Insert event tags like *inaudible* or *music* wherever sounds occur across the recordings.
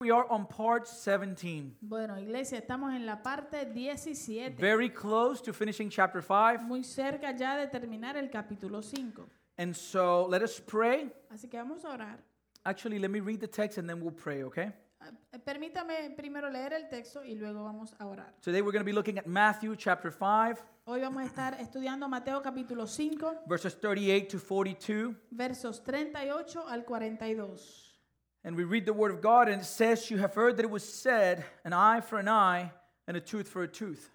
We are on part 17, Bueno, iglesia, estamos en la parte 17, very close to finishing chapter 5. muy cerca ya de terminar el capítulo 5. And so let us pray. Así que vamos a orar. Actually, let me read the text and then we'll pray, okay? Ah, eh, Permítame primero leer el texto y luego vamos a orar. Today we're going to be looking at Matthew chapter 5, Hoy vamos a estar estudiando Mateo capítulo 5, verses 38 to 42. versos 38 al 42. And we read the word of God, and it says, You have heard that it was said, an eye for an eye and a tooth for a tooth.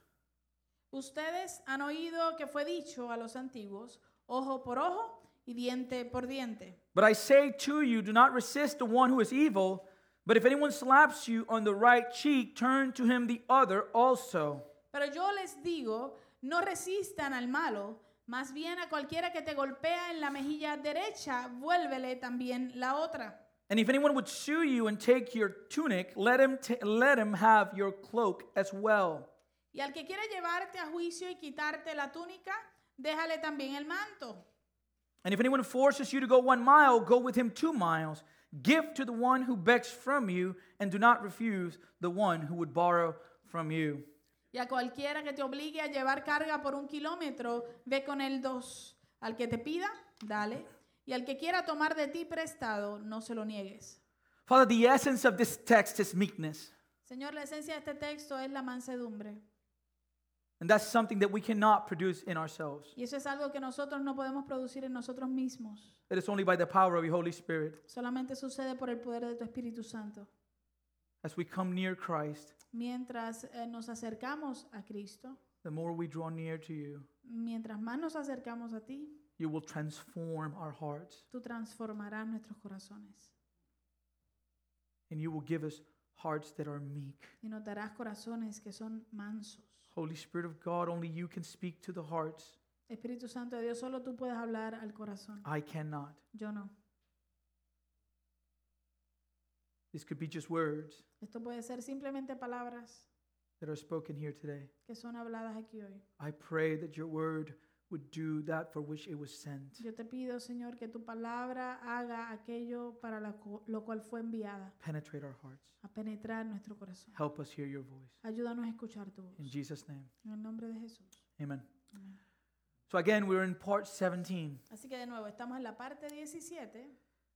Ustedes han oído que fue dicho a los antiguos, ojo por ojo y diente por diente. But I say to you, do not resist the one who is evil, but if anyone slaps you on the right cheek, turn to him the other also. Pero yo les digo, no resistan al malo, más bien a cualquiera que te golpea en la mejilla derecha, vuélvele también la otra. And if anyone would sue you and take your tunic, let him, let him have your cloak as well. Y al que quiera llevarte a juicio y quitarte la túnica, déjale también el manto. And if anyone forces you to go one mile, go with him two miles. Give to the one who begs from you, and do not refuse the one who would borrow from you. Y a cualquiera que te obligue a llevar carga por un kilómetro, ve con él dos. Al que te pida, dale. Y al que quiera tomar de ti prestado, no se lo niegues. Father, the essence of this text is meekness. Señor, la esencia de este texto es la mansedumbre. And that's something that we cannot produce in ourselves. Y eso es algo que nosotros no podemos producir en nosotros mismos. It is only by the power of your Holy Spirit. Solamente sucede por el poder de tu Espíritu Santo. As we come near Christ, Mientras eh, nos acercamos a Cristo, the more we draw near to you, mientras más nos acercamos a ti, you will transform our hearts tú transformarás nuestros corazones and you will give us hearts that are meek. y nos darás corazones que son mansos. Holy Spirit of God, only you can speak to the hearts. Espíritu Santo de Dios, solo tú puedes hablar al corazón. I cannot. Yo no. This could be just words Esto puede ser simplemente palabras that are spoken here today. que son habladas aquí hoy. I pray that your word would do that for which it was sent. Yo te pido, Señor, que tu palabra haga aquello para la cu- lo cual fue enviada, Penetrate our hearts. a penetrar nuestro corazón. Help us hear your voice. Ayúdanos a escuchar tu voz. In Jesus' name, En el nombre de Jesús. amen. Amén. So, again, we're in part 17. Así que de nuevo, estamos en la parte 17.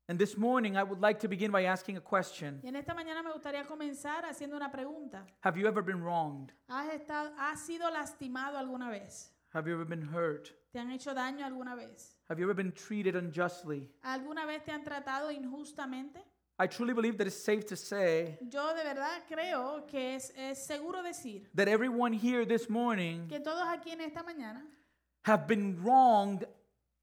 And this morning, I would like to begin by asking a question Y en esta mañana me gustaría comenzar haciendo una pregunta. Have you ever been wronged? ¿Has, estado, ¿Has sido lastimado alguna vez? Have you ever been hurt? ¿Te han hecho daño alguna vez? Have you ever been treated unjustly? ¿Alguna vez te han tratado injustamente? I truly believe that it's safe to say Yo de verdad creo que es, es seguro decir that everyone here this morning que todos aquí en esta mañana have been wronged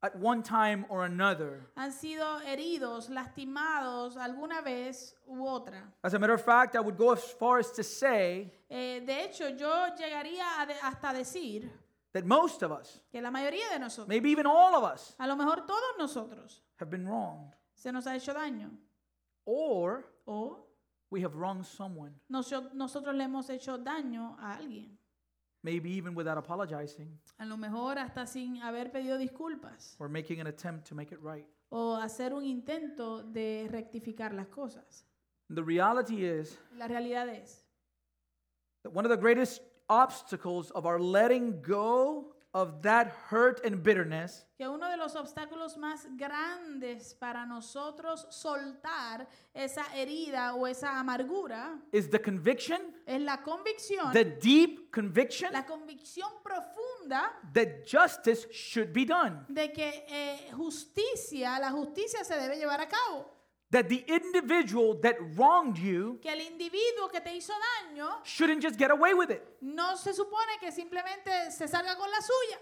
at one time or another. han sido heridos, lastimados alguna vez u otra. As a matter of fact, I would go as far as to say Eh, de hecho, yo llegaría de- hasta decir that most of us, que la mayoría de nosotros, maybe even all of us, a lo mejor todos nosotros, have been wronged. se nos ha hecho daño. Or O we have wronged someone, noso- nosotros le hemos hecho daño a alguien. maybe even without apologizing A lo mejor hasta sin haber pedido disculpas or making an attempt to make it right. o hacer un intento de rectificar las cosas. The reality is La realidad es that one of the greatest obstacles of our letting go of that hurt and bitterness que uno de los obstáculos más grandes para nosotros soltar esa herida o esa amargura is the conviction, es la convicción, the deep conviction la convicción profunda that justice should be done. de que eh, justicia, la justicia se debe llevar a cabo. That the individual that wronged you Que el individuo que te hizo daño shouldn't just get away with it. no se supone que simplemente se salga con la suya.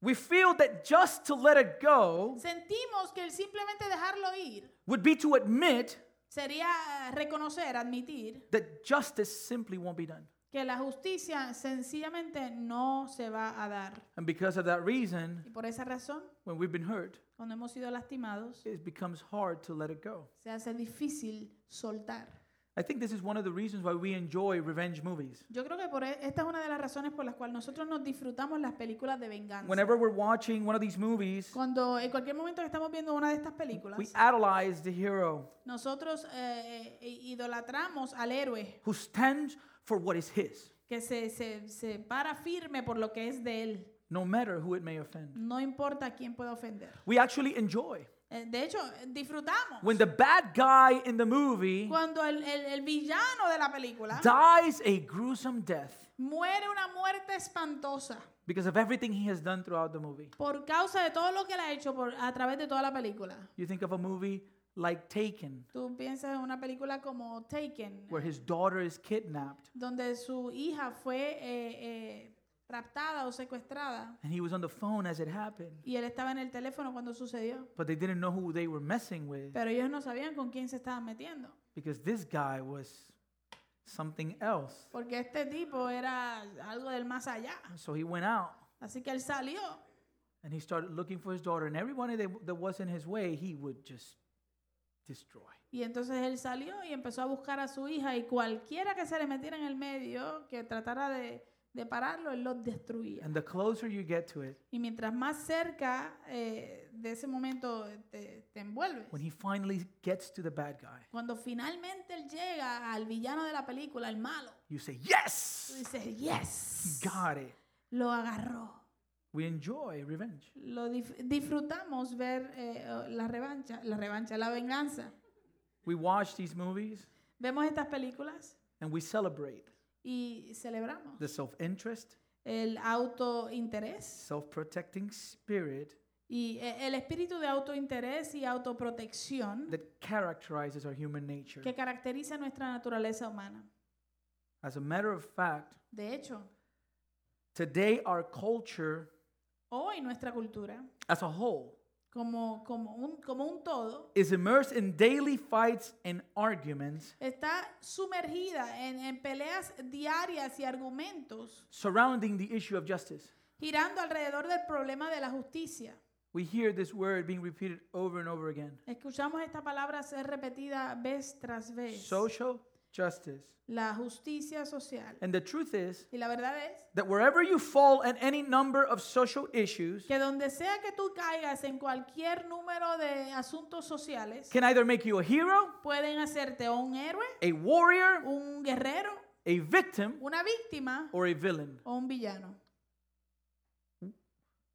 We feel that just to let it go Sentimos que el simplemente dejarlo ir would be to admit sería eh, reconocer, admitir that justice simply won't be done. que la justicia sencillamente no se va a dar. And because of that reason, Y por esa razón, when we've been hurt, cuando hemos sido lastimados, it becomes hard to let it go. se hace difícil soltar. I think this is one of the reasons why we enjoy revenge movies. Yo creo que por e- esta es una de las razones por las cuales nosotros nos disfrutamos las películas de venganza. Whenever we're watching one of these movies, Cuando en cualquier momento que estamos viendo una de estas películas, we idolize the hero nosotros eh, eh, idolatramos al héroe who stands for what is his, que se, se, se para firme por lo que es de él. No matter who it may offend. No importa quién pueda ofender. We actually enjoy Eh, De hecho, eh, disfrutamos when the bad guy in the movie cuando el, el- el villano de la película dies a gruesome death muere una muerte espantosa because of everything he has done throughout the movie. por causa de todo lo que él ha hecho por, a través de toda la película. You think of a movie like Taken, Tú piensas en una película como Taken, where his daughter is kidnapped donde su hija fue eh, eh, raptada o secuestrada and he was on the phone as it happened, y él estaba en el teléfono cuando sucedió. but they didn't know who they were messing with Pero ellos no sabían con quién se estaban metiendo. because this guy was something else. Porque este tipo era algo del más allá. So he went out Así que él salió and he started looking for his daughter, and everybody that, that was in his way, he would just destroy. y entonces él salió y empezó a buscar a su hija y cualquiera que se le metiera en el medio, que tratara de, de pararlo, él los destruía. And the closer you get to it, Y mientras más cerca eh, de ese momento te, te envuelves, when he finally gets to the bad guy, cuando finalmente él llega al villano de la película, el malo, you say, tú Yes! dices, yes, He got it. lo agarró. We enjoy revenge. Lo dif- disfrutamos ver eh, la revancha, la revancha, la venganza. We watch these movies Vemos estas películas and we celebrate y celebramos the self interest, el autointerés self protecting spirit y eh, el espíritu de autointerés y autoprotección that characterizes our human nature. que caracteriza nuestra naturaleza humana. As a matter of fact, De hecho, today our culture hoy nuestra cultura, as a whole como, como, un, como un todo, is immersed in daily fights and arguments está sumergida en, en peleas diarias y argumentos surrounding the issue of justice. girando alrededor del problema de la justicia. We hear this word being repeated over and over again Escuchamos esta palabra ser repetida vez tras vez. social justice. la justicia social. And the truth is Y la verdad es that wherever you fall in any number of social issues que donde sea que tú caigas en cualquier número de asuntos sociales, can either make you a hero, pueden hacerte un héroe, a warrior, un guerrero, a victim, una víctima or a villain. o un villano.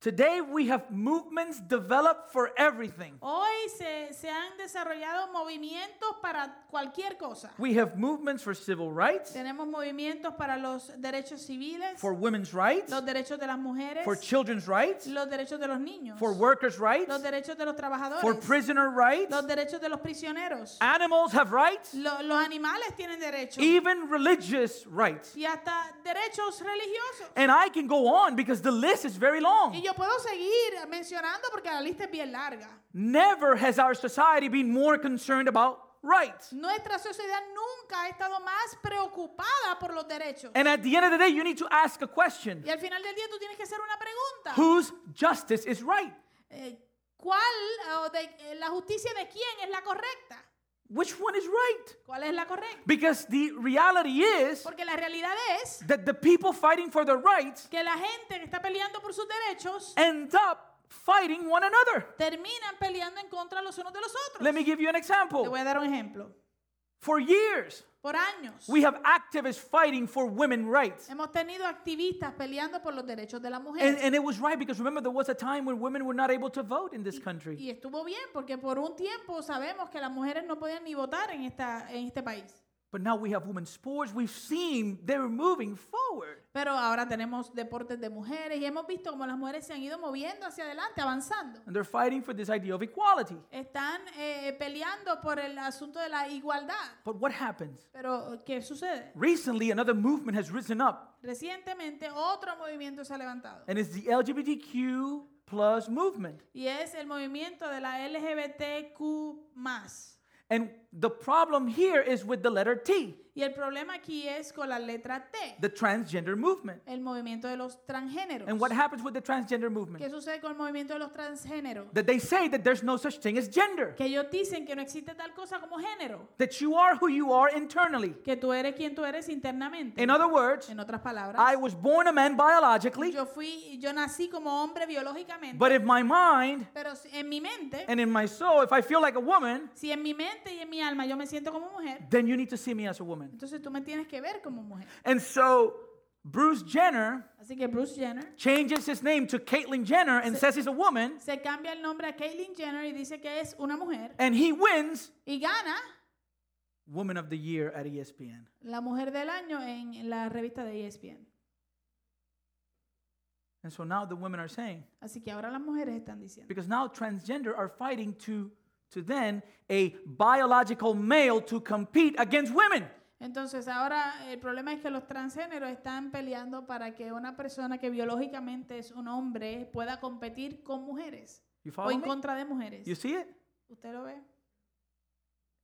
Today we have movements developed for everything. Hoy se, se han desarrollado movimientos para cualquier cosa. We have movements for civil rights, Tenemos movimientos para los derechos civiles, for women's rights, los derechos de las mujeres, for children's rights, los derechos de los niños, for workers' rights, los derechos de los trabajadores, for prisoner rights. los derechos de los prisioneros. Animals have rights, Lo- los animales tienen derechos even religious rights. y hasta derechos religiosos. And I can go on because the list is very Y long. Yo puedo seguir mencionando porque la lista es bien larga. Never has our society been more concerned about rights. Nuestra sociedad nunca ha estado más preocupada por los derechos. And at the end of the day, you need to ask a question Y al final del día tú tienes que hacer una pregunta. Whose justice is right? Eh, ¿Cuál o de, eh, la justicia de quién es la correcta? Which one is right? ¿Cuál es la correcta? Because the reality is Porque la realidad es that the people fighting for their rights que la gente que está peleando por sus derechos end up fighting one another. terminan peleando en contra los unos de los otros. Let me give you an Te example. voy a dar un ejemplo. For years, Por años we have activists fighting for women's rights. hemos tenido activistas peleando por los derechos de la mujer. And, and it was right because remember, there was a time when women were not able to vote in this country. Y estuvo bien porque por un tiempo sabemos que las mujeres no podían ni votar en, esta, en este país. But now we have women's sports. We've seen they're moving forward. Pero ahora tenemos deportes de mujeres y hemos visto cómo las mujeres se han ido moviendo hacia adelante, avanzando. And they're fighting for this idea of equality. Están eh, peleando por el asunto de la igualdad. But what happens? Pero, ¿qué sucede? Recently, another movement has risen up, Recientemente otro movimiento se ha levantado. and it's the LGBTQ plus movement. Y es el movimiento de la LGBTQ+. And the problem here is with the letter T, Y el problema aquí es con la letra T, the transgender movement. el movimiento de los transgéneros. And what happens with the transgender ¿Qué movement? sucede con el movimiento de los transgéneros? That they say that there's no such thing as gender, Que ellos dicen que no existe tal cosa como género, that you are who you are internally. que tú eres quien tú eres internamente. In other words, En otras palabras, I was born a man biologically, yo fui, yo nací como hombre biológicamente, but if my mind pero si- en mi mente, and in my soul, if I feel like a woman, si en mi mente y en mi alma yo me siento como mujer, then you need to see me as a woman. entonces tú me tienes que ver como mujer. And so Bruce Jenner Así que Bruce Jenner changes his name to Caitlyn Jenner and says he's a woman, se cambia el nombre a Caitlyn Jenner y dice que es una mujer and he wins y gana Woman of the Year at ESPN. la mujer del año en la revista de ESPN. And so now the women are saying, Así que ahora las mujeres están diciendo. because now transgender are fighting to, to then a biological male to compete against women. Entonces ahora el problema es que los transgéneros están peleando para que una persona que biológicamente es un hombre pueda competir con mujeres o en me? contra de mujeres. You see it? ¿Usted lo ve?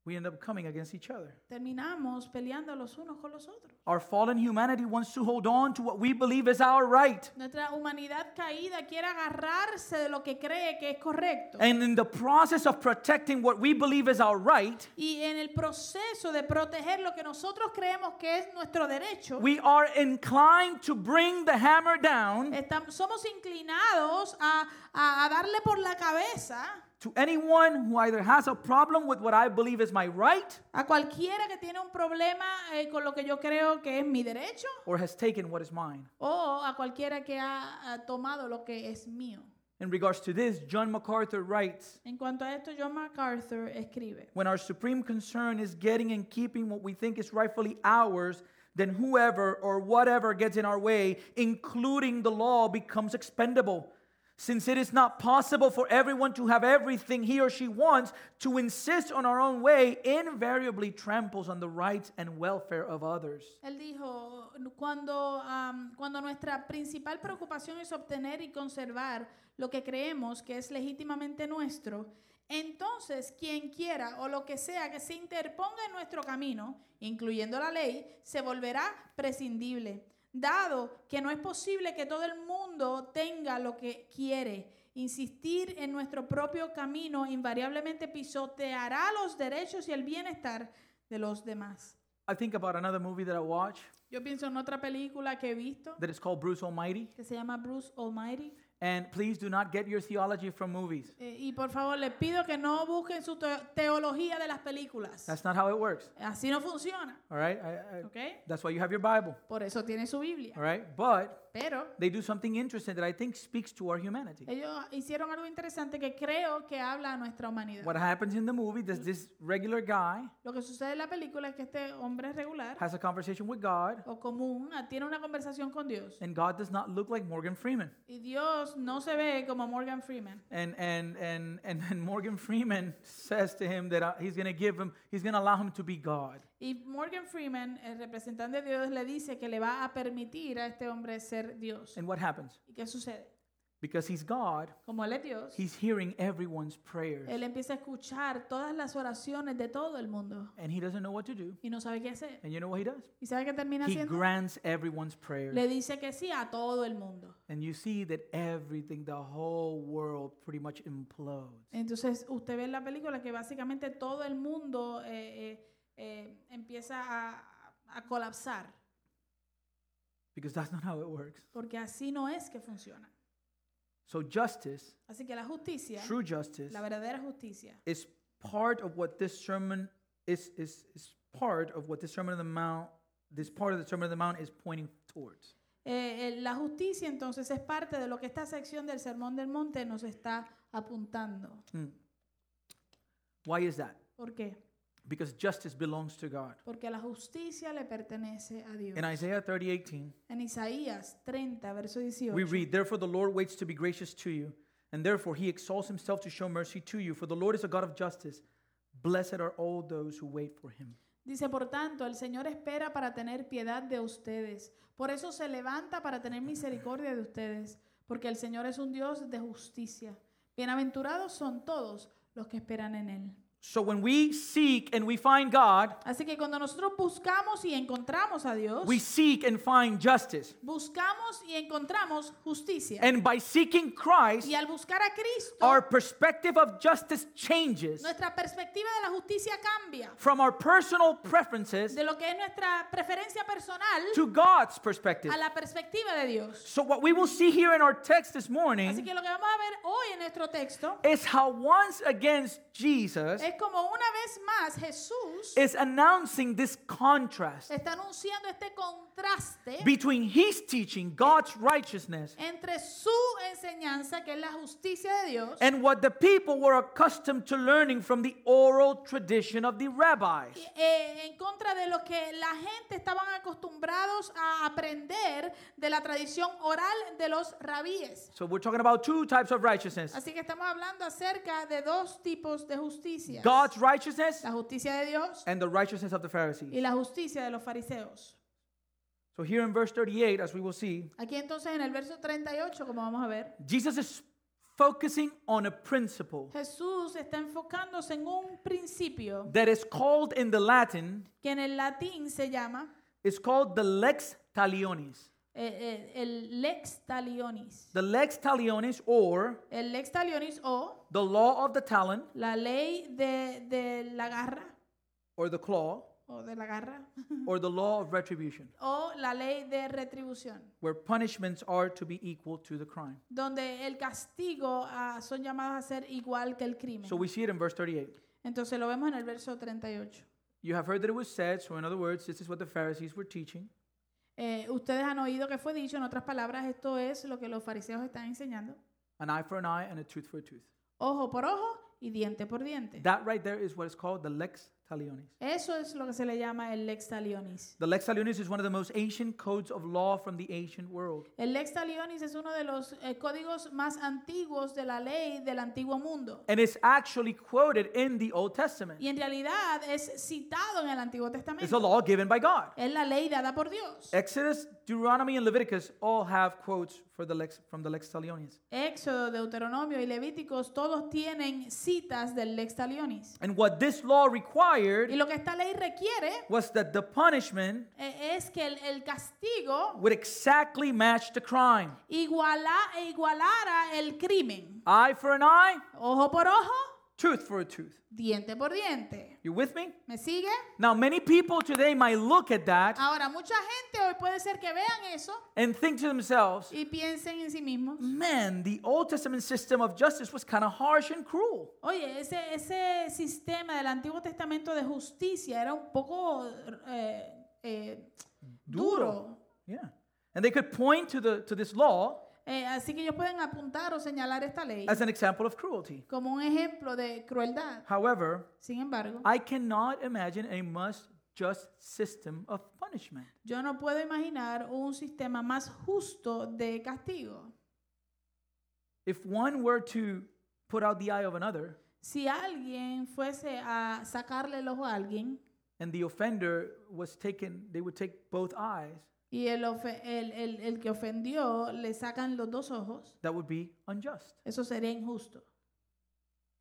We end up coming against each other. Terminamos peleando los unos con los otros. Our fallen humanity wants to hold on to what we believe is our right. Nuestra humanidad caída quiere agarrarse de lo que cree que es correcto. And in the process of protecting what we believe is our right, Y en el proceso de proteger lo que nosotros creemos que es nuestro derecho, we are inclined to bring the hammer down estam- somos inclinados a, a- a darle por la cabeza to anyone who either has a problem with what I believe is my right a cualquiera que tiene un problema eh, con lo que yo creo que es mi derecho or has taken what is mine. o a cualquiera que ha, ha tomado lo que es mío. In regards to this, John MacArthur writes En cuanto a esto, John MacArthur escribe, When our supreme concern is getting and keeping what we think is rightfully ours, then whoever or whatever gets in our way, including the law, becomes expendable. Since it is not possible for everyone to have everything he or she wants, to insist on our own way invariably tramples on the rights and welfare of others. Él dijo, cuando, am, cuando nuestra principal preocupación es obtener y conservar lo que creemos que es legítimamente nuestro, entonces quien quiera o lo que sea que se interponga en nuestro camino, incluyendo la ley, se volverá prescindible, dado que no es posible que todo el mundo tenga lo que quiere. Insistir en nuestro propio camino invariablemente pisoteará los derechos y el bienestar de los demás. I think about another movie that I watch Yo pienso en otra película que he visto that is called Bruce Almighty. que se llama Bruce Almighty. And please do not get your theology from movies. Eh, y por favor, les pido que no busquen su teo- teología de las películas. That's not how it works. Así no funciona, All right? I- I- ¿ok? that's why you have your Bible. Por eso tiene su Biblia. All right? But Pero they do something interesting that I think speaks to our humanity. ellos hicieron algo interesante que creo que habla a nuestra humanidad. What happens in the movie, there's this regular guy Lo que sucede en la película es que este hombre regular has a conversation with God, o común tiene una conversación con Dios. and God does not look like Morgan Freeman. Y Dios no se ve como Morgan Freeman. And and and and then Morgan Freeman says to him that uh, he's going to give him, he's going to allow him to be God. Y Morgan Freeman, el representante de Dios, le dice que le va a permitir a este hombre ser Dios. And what happens? ¿Y qué sucede? Because he's God, Como él es Dios, he's hearing everyone's prayers, él empieza a escuchar todas las oraciones de todo el mundo and he doesn't know what to do. y no sabe qué hacer. And you know what he does? ¿Y sabe qué termina He haciendo? grants everyone's prayers. Le dice que sí a todo el mundo. And you see that everything, the whole world pretty much implodes. Entonces usted ve en la película que básicamente todo el mundo eh, eh, eh, empieza a, a colapsar, Because that's not how it works. porque así no es que funciona. So justice, Así que la justicia, true justice, la verdadera justicia, is part of what this sermon is is is part of what this sermon on the mount this part of the sermon on the mount is pointing towards. Eh, eh, la justicia entonces es parte de lo que esta sección del Sermón del Monte nos está apuntando. Hmm. Why is that? ¿Por qué? Because justice belongs to God. Porque la justicia le pertenece a Dios. In Isaiah 30:18, En Isaías 30, verso 18, we read, "Therefore the Lord waits to be gracious to you, and therefore he exalts himself to show mercy to you, for the Lord is a God of justice. Blessed are all those who wait for him." dice, por tanto, el Señor espera para tener piedad de ustedes. Por eso se levanta para tener misericordia de ustedes, porque el Señor es un Dios de justicia. Bienaventurados son todos los que esperan en Él. So when we seek and we find God, Así que cuando nosotros buscamos y encontramos a Dios, we seek and find justice. buscamos y encontramos justicia. And by seeking Christ, Y al buscar a Cristo, our perspective of justice changes nuestra perspectiva de la justicia cambia. from our personal preferences De lo que es nuestra preferencia personal to God's perspective. a la perspectiva de Dios. So what we will see here in our text this Así morning que lo que vamos a ver hoy en nuestro texto is how once against Jesus es como una vez más Jesús is announcing this contrast está anunciando este contraste between his teaching, God's righteousness, entre su enseñanza, que es la justicia de Dios, and what the people were accustomed to learning from the oral tradition of the rabbis. eh, en contra de lo que la gente estaban acostumbrados a aprender de la tradición oral de los rabíes. So we're talking about two types of righteousness Así que estamos hablando acerca de dos tipos de justicia. God's righteousness La justicia de Dios and the righteousness of the y Pharisees. la justicia de los fariseos. So here in verse 38, as we will see, Aquí entonces en el verso 38, como vamos a ver, Jesus is focusing on a principle Jesús está enfocándose en un principio that is called in the Latin, que en el latín se llama it's called the lex talionis. Eh, eh, el lex talionis. The lex talionis or El lex talionis o the law of the talon la ley de, de la garra or the claw o de la garra *laughs* or the law of retribution, o la ley de retribución, where punishments are to be equal to the crime. donde el castigo ah, son llamados a ser igual que el crimen. So we see it in verse 38. Entonces lo vemos en el verso 38. You have heard that it was said, so in other words, this is what the Pharisees were teaching. Eh, ustedes han oído que fue dicho, en otras palabras, esto es lo que los fariseos están enseñando. An eye for an eye and a tooth for a tooth. Ojo por ojo y diente por diente. That right there is what is called the lex talionis. Eso es lo que se le llama el lex talionis. The lex talionis is one of the most ancient codes of law from the ancient world. El lex talionis es uno de los eh, códigos más antiguos de la ley del antiguo mundo. And it's actually quoted in the Old Testament. Y en realidad es citado en el Antiguo It's a law given by God. Es la ley dada por Dios. Exodus, Deuteronomy, and Leviticus all have quotes for the lex, from the lex talionis. Éxodo, Deuteronomio y Levíticos todos tienen citas del lex talionis. And what this law Y required lo que esta ley requiere was that the punishment es que el, el castigo would exactly match the crime. iguala, igualara el crimen. Eye for an eye, Ojo por ojo, tooth for a tooth. diente por diente. You with me? ¿Me sigue? Now, many people today might look at that Ahora, mucha gente hoy puede ser que vean eso and think to themselves, y piensen en sí mismos. man, the Old Testament system of justice was kind of harsh and cruel. Oye, ese, ese sistema del Antiguo Testamento de justicia era un poco eh, eh, duro. Yeah. And they could point to, the, to this law Eh, así que ellos pueden apuntar o señalar esta ley as an example of cruelty. como un ejemplo de crueldad. However, Sin embargo, I cannot imagine a much just system of punishment. yo no puedo imaginar un sistema más justo de castigo. If one were to put out the eye of another Si alguien fuese a sacarle el ojo a alguien and the offender was taken, they would take both eyes, y el, el- el- el que ofendió le sacan los dos ojos, that would be unjust. eso sería injusto.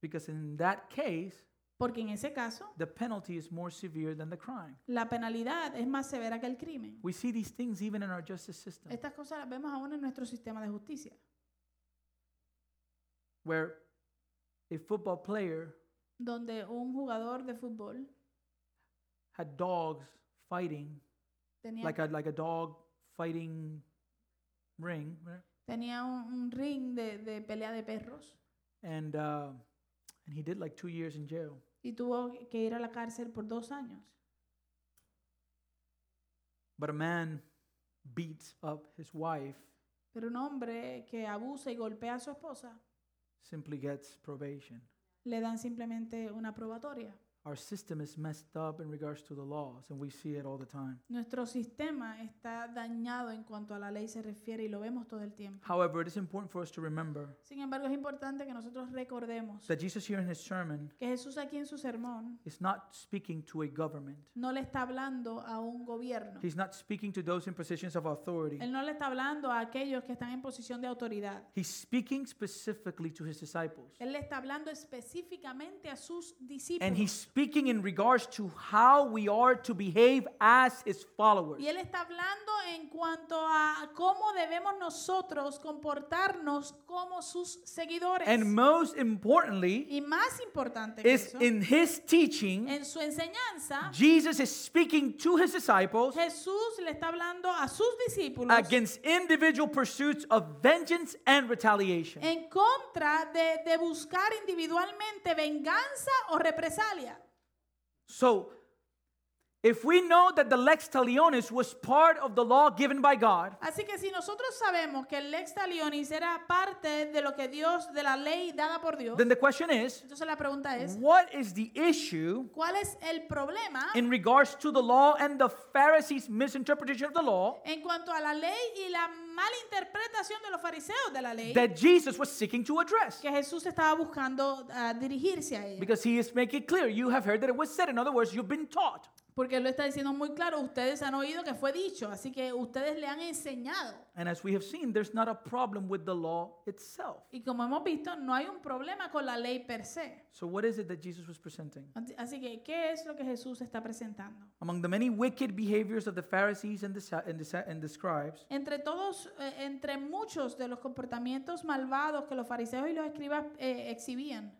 Because in that case, Porque en ese caso, the penalty is more severe than the crime. la penalidad es más severa que el crimen. We see these things even in our justice system, Estas cosas las vemos aún en nuestro sistema de justicia, where a football player donde un jugador de fútbol had dogs fighting, tenía, like a, like a dog fighting ring, right? tenía un, un ring de, de pelea de perros and, uh, and he did like two years in jail. y tuvo que ir a la cárcel por dos años. But a man beats up his wife, Pero un hombre que abusa y golpea a su esposa simply gets probation. le dan simplemente una probatoria. Our system is messed up in regards to the laws, and we see it all the time. Nuestro sistema está dañado en cuanto a la ley se refiere y lo vemos todo el tiempo. However, it is important for us to remember Sin embargo, es importante que nosotros recordemos that Jesus here in his sermon que Jesús aquí en su sermón is not speaking to a government. no le está hablando a un gobierno. He's not speaking to those in positions of authority. Él no le está hablando a aquellos que están en posición de autoridad. He's speaking specifically to his disciples. Él le está hablando específicamente a sus And discípulos. he's speaking in regards to how we are to behave as his followers. Y él está hablando en cuanto a cómo debemos nosotros comportarnos como sus seguidores. And most importantly, y más importante que is eso, in his teaching, en su enseñanza, Jesus is speaking to his disciples Jesús le está hablando a sus discípulos against individual pursuits of vengeance and retaliation. en contra de, de buscar individualmente venganza o represalia. So, if we know that the lex talionis was part of the law given by God, Así que si nosotros sabemos que el lex talionis era parte de lo que Dios, de la ley dada por Dios, then the question is, entonces la pregunta es, what is the issue ¿cuál es el problema in regards to the law and the Pharisees' misinterpretation of the law? en cuanto a la ley y la mala interpretación de los fariseos de la ley that Jesus was seeking to address? que Jesús estaba buscando ah, dirigirse a ella? Because he is making it clear, you have heard that it was said. In other words, you've been taught. Porque él lo está diciendo muy claro, ustedes han oído que fue dicho, así que ustedes le han enseñado. And as we have seen, there's not a problem with the law itself. Y como hemos visto, no hay un problema con la ley per se. So, what is it that Jesus was presenting? Así- que, ¿qué es lo que Jesús está presentando? Among the many wicked behaviors of the Pharisees and the, and the, and the scribes, Entre todos, eh, entre muchos de los comportamientos malvados que los fariseos y los escribas eh, exhibían,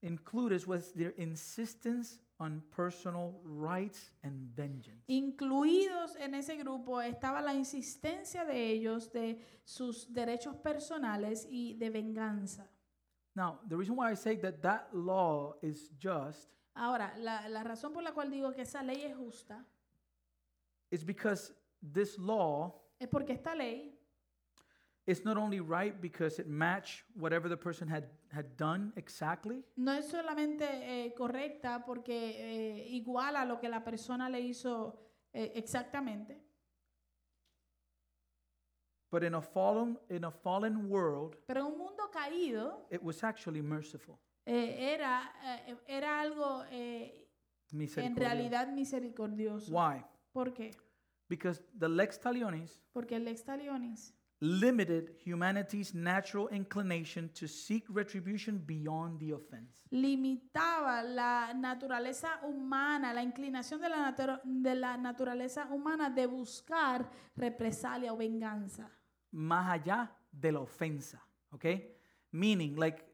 included was their insistence on personal rights and vengeance. incluidos en ese grupo estaba la insistencia de ellos de sus derechos personales y de venganza. Now, the reason why I say that that law is just Ahora, la, la razón por la cual digo que esa ley es justa is because this law es porque esta ley is not only right because it matched whatever the person had, had done exactly, no es solamente eh, correcta porque eh, iguala lo que la persona le hizo eh, exactamente, but in a fallen in a fallen world, pero en un mundo caído it was actually merciful. eh, era, eh, era algo eh, en Misericordia. realidad misericordioso. Why? ¿Por qué? Because the lex talionis Porque el lex talionis limited humanity's natural inclination to seek retribution beyond the offense. limitaba la naturaleza humana, la inclinación de la, de la naturaleza humana de buscar represalia o venganza. Más allá de la ofensa, okay? Meaning, like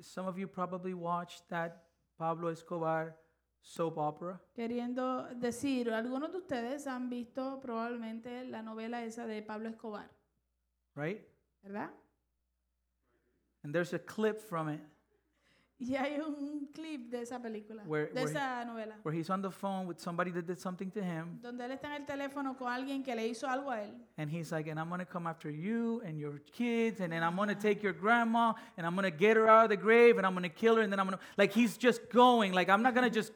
some of you probably watched that Pablo Escobar soap opera, Queriendo decir, algunos de ustedes han visto probablemente la novela esa de Pablo Escobar, right? ¿verdad? And there's a clip from it Y hay un clip de esa película, Where- de where- esa novela, where he's on the phone with somebody that did something to him, donde él está en el teléfono con alguien que le hizo algo a él. and he's like, and I'm gonna come after you and your kids, and then I'm gonna take your grandma, and I'm gonna get her out of the grave, and I'm gonna kill her, and then I'm gonna, like, he's just going, like, I'm not gonna just,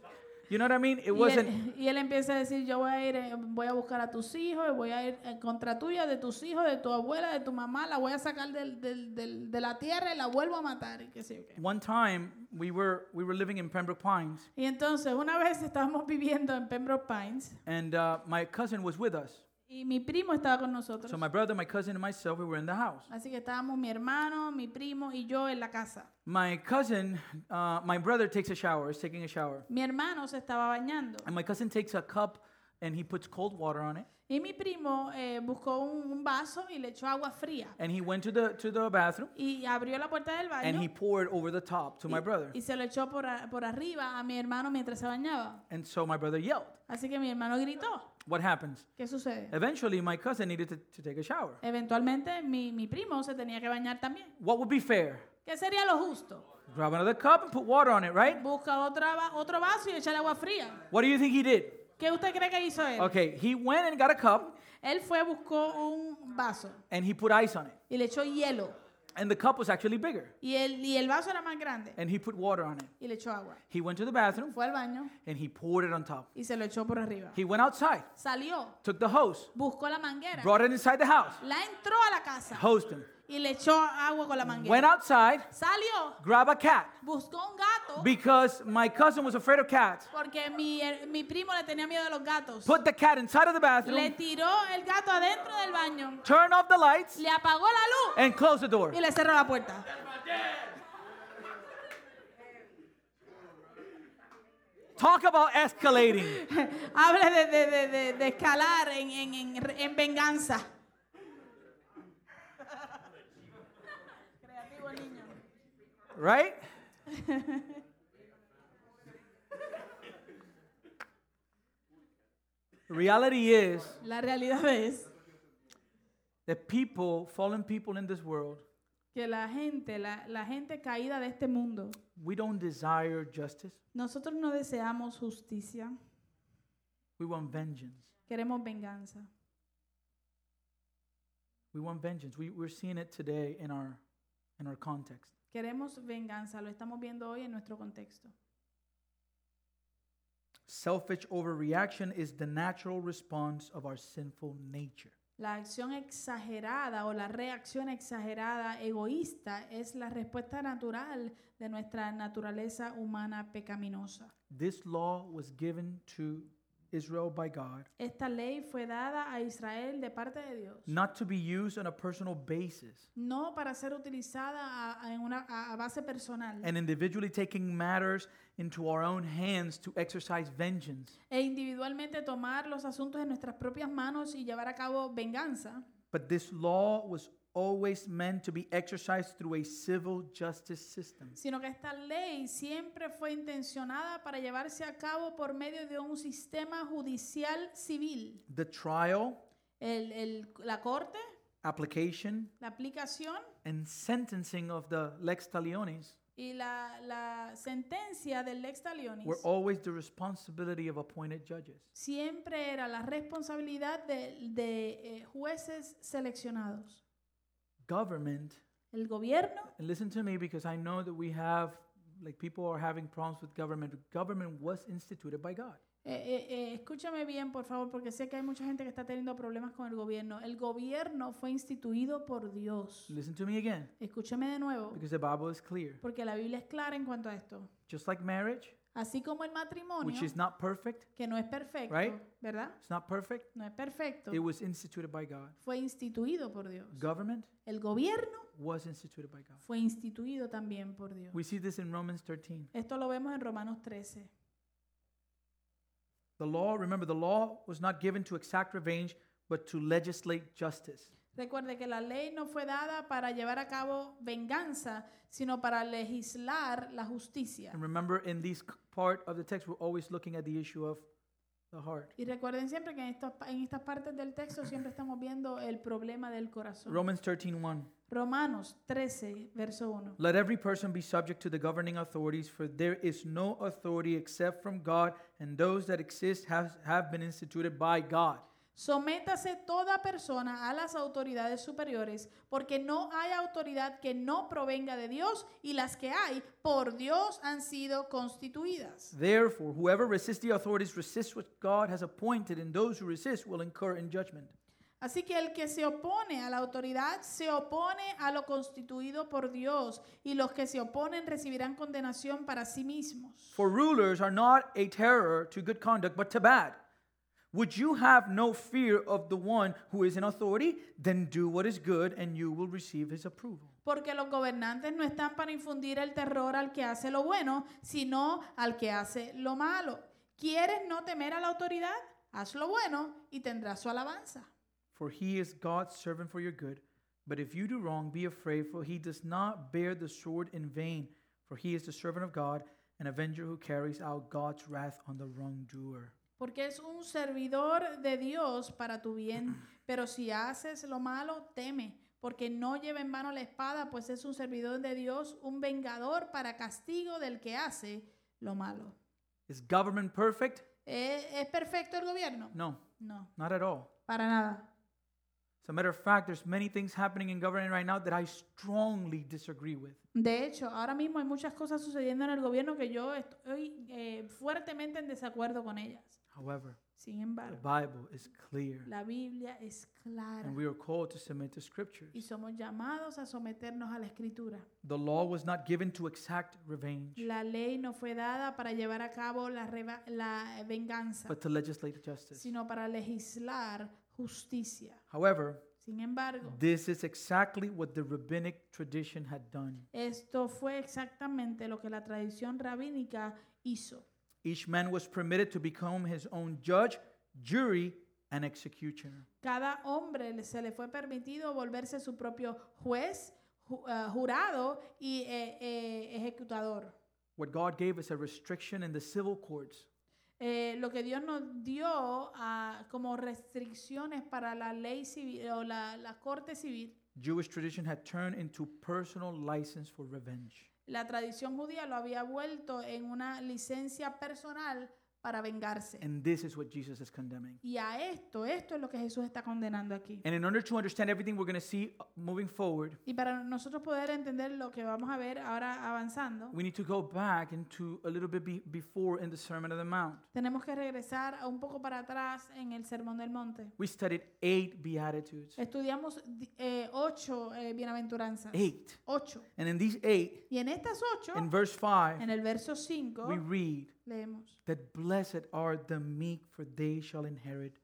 you know what I mean? It Y wasn't, él, *laughs* y él empieza a decir, yo voy a ir, eh, voy a buscar a tus hijos, y voy a ir contra tuya, de tus hijos, de tu abuela, de tu mamá, la voy a sacar del, del- del- de la tierra y la vuelvo a matar. Y, sé yo qué. one time we were we were living in Pembroke Pines, y entonces una vez estábamos viviendo en Pembroke Pines and uh, my cousin was with us. Y mi primo estaba con nosotros. So my brother, my cousin, and myself, we were in the house. Así que estábamos mi hermano, mi primo y yo en la casa. My cousin, uh, my brother takes a shower, is taking a shower, Mi hermano se estaba bañando and my cousin takes a cup and he puts cold water on it, y mi primo eh, buscó un, un vaso y le echó agua fría and he went to the to the bathroom y abrió la puerta del and baño he poured over the top to my brother. y se lo echó por, a- por arriba a mi hermano mientras se bañaba. And so my brother yelled. Así que mi hermano gritó. What happens? ¿Qué sucede? Eventually, my cousin needed to, to take a shower. Eventualmente mi, mi primo se tenía que bañar también. What would be fair? ¿Qué sería lo justo? Grab another cup and put water on it, right? Busca otra, va- otro vaso y echarle agua fría. What do you think he did? ¿Qué usted cree que hizo él? Okay, he went and got a cup Él fue, buscó un vaso and he put ice on it. y le echó hielo. And the cup was actually bigger. y el, y el vaso era más grande And he put water on it. y le echó agua. He went to the bathroom Fue al baño and he poured it on top. y se lo echó por arriba. He went outside, Salió, took the hose, buscó la manguera, brought it inside the house, la entró a la casa hosed him. Y le echó agua con la Went outside, Salió, grabbed a cat buscó un gato because my cousin was afraid of cats. porque mi, er, mi primo le tenía miedo a los gatos. Put the cat inside of the Le bathroom, tiró el gato adentro del baño, turned off the lights, le apagó la luz and closed the door. y le cerró la puerta. Talk about escalating. *laughs* Habla de- de- de- de escalar en, en- en- en venganza. Right? The reality is La realidad es that people, fallen people in this world, que la gente, la, la gente caída de este mundo, we don't desire justice. nosotros no deseamos justicia, We want vengeance. queremos venganza. We want vengeance. We, we're seeing it today in our, in our context. Queremos venganza, lo estamos viendo hoy en nuestro contexto. Selfish overreaction is the natural response of our sinful nature. La acción exagerada o la reacción exagerada egoísta es la respuesta natural de nuestra naturaleza humana pecaminosa. This law was given to Israel by God, Esta ley fue dada a Israel de parte de Dios, not to be used on a personal basis no para ser utilizada a, a- en una, a- a base personal. and individually taking matters into our own hands to exercise vengeance, e individualmente tomar los asuntos en nuestras propias manos y llevar a cabo venganza, but this law was always meant to be exercised through a civil justice system. sino que esta ley siempre fue intencionada para llevarse a cabo por medio de un sistema judicial civil. The trial, El- el- la corte, application, la aplicación and sentencing of the lex talionis y la, la sentencia del lex talionis were always the responsibility of appointed judges. siempre era la responsabilidad de, de, eh, jueces seleccionados. Government, El gobierno, and listen to me because I know that we have, like, people are having problems with government. Government was instituted by God. eh, eh, eh, escúchame bien por favor porque sé que hay mucha gente que está teniendo problemas con el gobierno. El gobierno fue instituido por Dios. Listen to me again Escúchame de nuevo because the Bible is clear. porque la Biblia es clara en cuanto a esto. Just like marriage, Así como el matrimonio, which is not perfect, que no es perfecto, Right? ¿verdad? it's not perfect, No es perfecto. it was instituted by God. Fue instituido por Dios. Government El gobierno was instituted by God. fue instituido también por Dios. We see this in Romans 13. Esto lo vemos en Romanos 13. The law, remember, the law was not given to exact revenge, but to legislate justice. Recuerde que la ley no fue dada para llevar a cabo venganza, sino para legislar la justicia. And remember, in this part of the text, we're always looking at the issue of the heart. Y recuerden siempre que en, estos en estas partes del texto siempre estamos viendo el problema del corazón. Romans 13:1. Romanos 13, verso 1. Let every person be subject to the governing authorities, for there is no authority except from God, and those that exist have, have been instituted by God. Sométase toda persona a las autoridades superiores, porque no hay autoridad que no provenga de Dios y las que hay por Dios han sido constituidas. Therefore, whoever resists the authorities resists what God has appointed, and those who resist will incur in judgment. Así que el que se opone a la autoridad se opone a lo constituido por Dios y los que se oponen recibirán condenación para sí mismos. For rulers are not a terror to good conduct, but to bad. Would you have no fear of the one who is in authority? Then do what is good, and you will receive his approval. Porque los gobernantes no están para infundir el terror al que hace lo bueno, sino al que hace lo malo. ¿Quieres no temer a la autoridad? Haz lo bueno y tendrás su alabanza. For he is God's servant for your good. But if you do wrong, be afraid, for he does not bear the sword in vain. For he is the servant of God, an avenger who carries out God's wrath on the wrongdoer. Porque es un servidor de Dios para tu bien. *clears throat* Pero si haces lo malo, teme, porque no lleva en vano la espada, pues es un servidor de Dios, un vengador para castigo del que hace lo malo. Is government perfect? ¿Es, es perfecto el gobierno? No, No, not at all. para nada. As a matter of fact, there's many things happening in government right now that I strongly disagree with. De hecho, ahora mismo hay muchas cosas sucediendo en el gobierno que yo estoy eh, fuertemente en desacuerdo con ellas. However, Sin the Bible is clear, la Biblia es clara and we are called to submit to scriptures. y somos llamados a someternos a la escritura. The law was not given to exact revenge, La ley no fue dada para llevar a cabo la, reva- la venganza, but to legislate justice. sino para legislar justicia. However, Sin embargo, this is exactly what the rabbinic tradition had done. esto fue exactamente lo que la tradición rabínica hizo. Each man was permitted to become his own judge, jury, and executioner. Cada hombre se le fue permitido volverse su propio juez, ju- eh, jurado y eh, eh, ejecutador. What God gave us a restriction in the civil courts Eh, lo que Dios nos dio ah, como restricciones para la ley civil o la, la corte civil, Jewish tradition had turned into personal license for revenge. La tradición judía lo había vuelto en una licencia personal para vengarse. And this is what Jesus is condemning. Y a esto, esto es lo que Jesús está condenando aquí. And in order to understand everything we're going to see uh, moving forward, Y para nosotros poder entender lo que vamos a ver ahora avanzando, we need to go back into a little bit be- before in the Sermon on the Mount. tenemos que regresar a un poco para atrás en el Sermón del Monte. We studied eight Beatitudes. Estudiamos di- eh, ocho eh, bienaventuranzas. Eight. Ocho. And in these eight, Y en estas ocho, in verse 5, en el verso 5, we read leemos. that blessed are the meek, for they shall inherit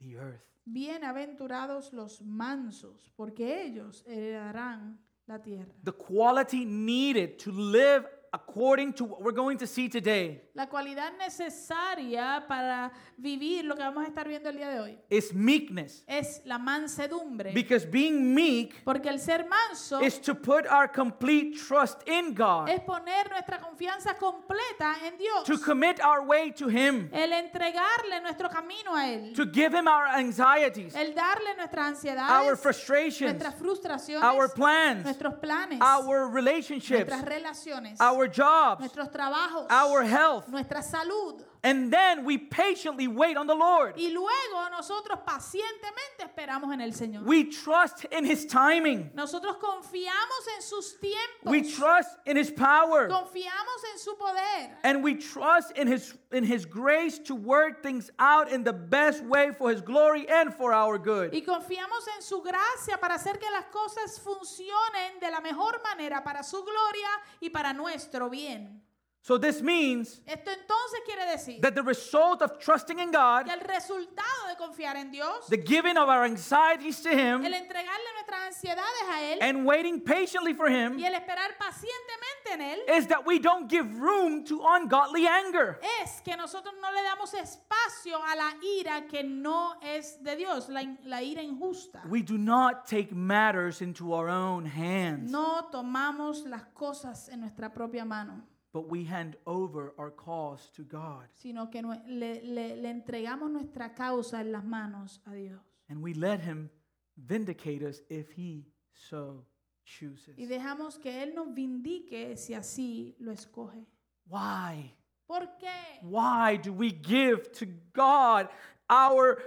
the earth. Bienaventurados los mansos, porque ellos heredarán la tierra. The quality needed to live according to what we're going to see today La cualidad necesaria para vivir lo que vamos a estar viendo el día de hoy is meekness. es la mansedumbre. Because being meek Porque el ser manso is to put our complete trust in God, es poner nuestra confianza completa en Dios. to commit our way to Him, El entregarle nuestro camino a Él. to give Him our anxieties, El darle nuestras our frustrations, nuestras frustraciones, our plans, nuestros planes, our relationships, nuestras relaciones, our jobs, nuestros trabajos, our health. nuestra salud. And then we patiently wait on the Lord. Y luego nosotros pacientemente esperamos en el Señor. We trust in His timing. Nosotros confiamos en sus tiempos. We trust in His power. Confiamos en su poder. And we trust in his in his grace to work things out in the best way for his glory and for our good. Y confiamos en su gracia para hacer que las cosas funcionen de la mejor manera para su gloria y para nuestro bien. So this means Esto entonces quiere decir that the result of trusting in God, que el resultado de confiar en Dios, the giving of our anxieties to him el entregarle nuestras ansiedades a Él and waiting patiently for him y el esperar pacientemente en Él, is that we don't give room to ungodly anger. es que nosotros no le damos espacio a la ira que no es de Dios, la, la ira injusta. We do not take matters into our own hands, No tomamos las cosas en nuestra propia mano. But we hand over our cause to God sino que nue- le, le- le entregamos nuestra causa en las manos a Dios. and we let him vindicate us if he so chooses. Y dejamos que Él nos vindique si así lo escoge. Why? ¿Por qué? Why do we give to God our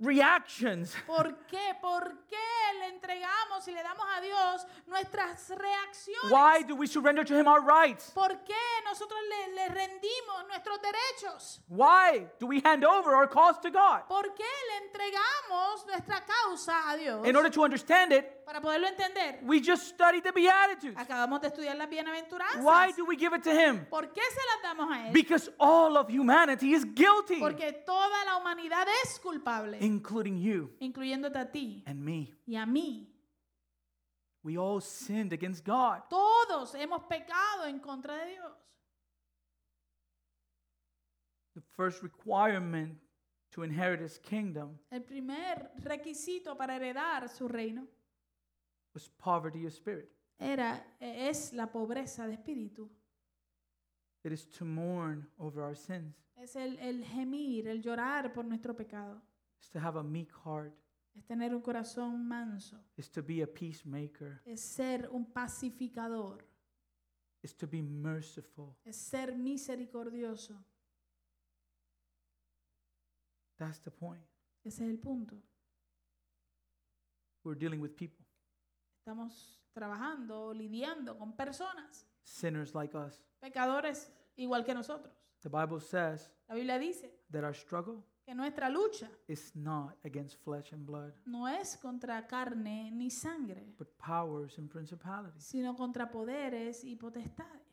reactions? ¿Por qué? ¿Por qué le entregamos y le damos a Dios nuestras reacciones? Why do we surrender to Him our rights? ¿Por qué nosotros le, le rendimos nuestros derechos? Why do we hand over our cause to God? ¿Por qué le entregamos nuestra causa a Dios? In order to understand it, Para poderlo entender, we just studied the Beatitudes. acabamos de estudiar las bienaventuranzas. Why do we give it to Him? ¿Por qué se las damos a Él? Because all of humanity is guilty, Porque toda la humanidad es culpable, including you incluyéndote a ti and me. y a mí. We all sinned against God. Todos hemos pecado en contra de Dios. The first requirement to inherit His kingdom El primer requisito para heredar su reino was poverty of spirit. era eh, es la pobreza de espíritu. It is to mourn over our sins. Es el, el gemir, el llorar por nuestro pecado. It's to have a meek heart. Es tener un corazón manso. It's to be a peacemaker. Es ser un pacificador. It's to be merciful. Es ser misericordioso. That's the point. Ese es el punto. we're dealing with people, Estamos trabajando, lidiando con personas, sinners like us. pecadores igual que nosotros. The Bible says La Biblia dice that our struggle que nuestra lucha is not against flesh and blood, no es contra carne ni sangre, but powers and principalities. sino contra poderes y potestades.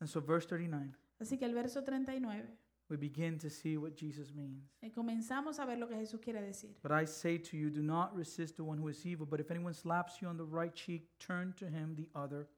And so, verse 39, Así que el verso 39, we begin to see what Jesus means. eh, comenzamos a ver lo que Jesús quiere decir. But I say to you, do not resist the one who is evil, but if anyone slaps you on the right cheek, turn to him the other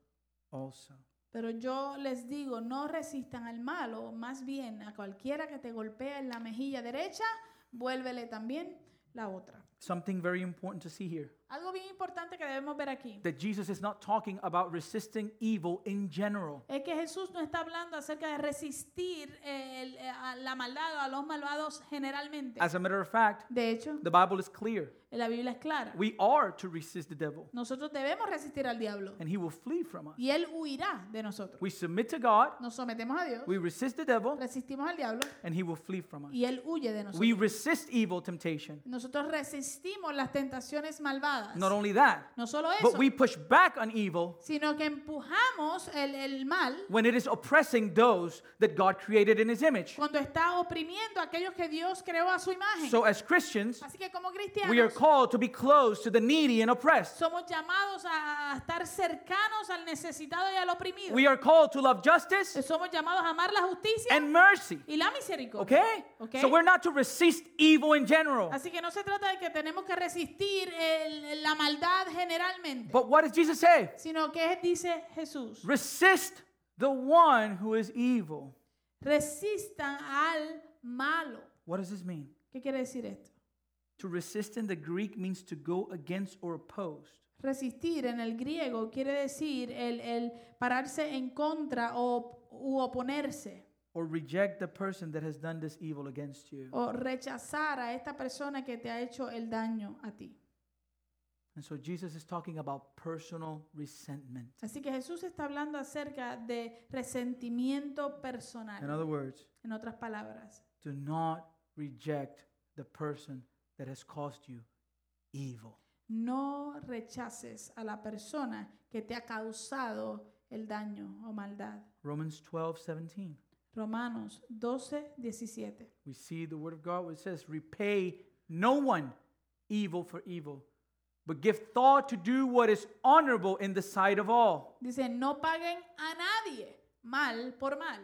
also. Pero yo les digo, no resistan al malo, más bien a cualquiera que te golpea en la mejilla derecha, vuélvele también la otra. Something very important to see here Algo bien importante que debemos ver aquí that Jesus is not talking about resisting evil in general. es que Jesús no está hablando acerca de resistir el- eh, a la maldad o a los malvados generalmente. As a matter of fact, De hecho, the Bible is clear. la Biblia es clara. We are to resist the devil, Nosotros debemos resistir al diablo and he will flee from us. y él huirá de nosotros. We submit to God, Nos sometemos a Dios, we resist the devil, resistimos al diablo and he will flee from us. y él huye de nosotros. We resist evil temptation. Nosotros resistimos las tentaciones malvadas. Not only that, No solo eso, but we push back on evil sino que empujamos el, el mal when it is oppressing those that God created in his image. cuando está oprimiendo a aquellos que Dios creó a su imagen. So, as Christians, Así que como we are cristianos called to be close to the needy and oppressed. somos llamados a a estar cercanos al necesitado y al oprimido. We are called to love justice eh, Somos llamados a amar la justicia and mercy. y la misericordia. Okay? Okay. So, we're not to resist evil in general. Así que no se trata de que tenemos que resistir el- la maldad generalmente, But what does Jesus say? sino que dice Jesús, Resist the one who is evil. resistan al malo. What does this mean? ¿Qué quiere decir esto? To resist in the Greek means to go against or oppose. Resistir en el griego quiere decir el, el pararse en contra o u oponerse or reject the person that has done this evil against you. o rechazar a esta persona que te ha hecho el daño a ti. And so Jesus is talking about personal resentment. Así que Jesús está hablando acerca de resentimiento personal. In other words, En otras palabras, do not reject the person that has caused you evil. no rechaces a la persona que te ha causado el daño o maldad. Romans 12:17. Romanos 12, 17. We see the word of God which says, Repay no one evil for evil, but give thought to do what is honorable in the sight of all. Dice, no paguen a nadie mal por mal.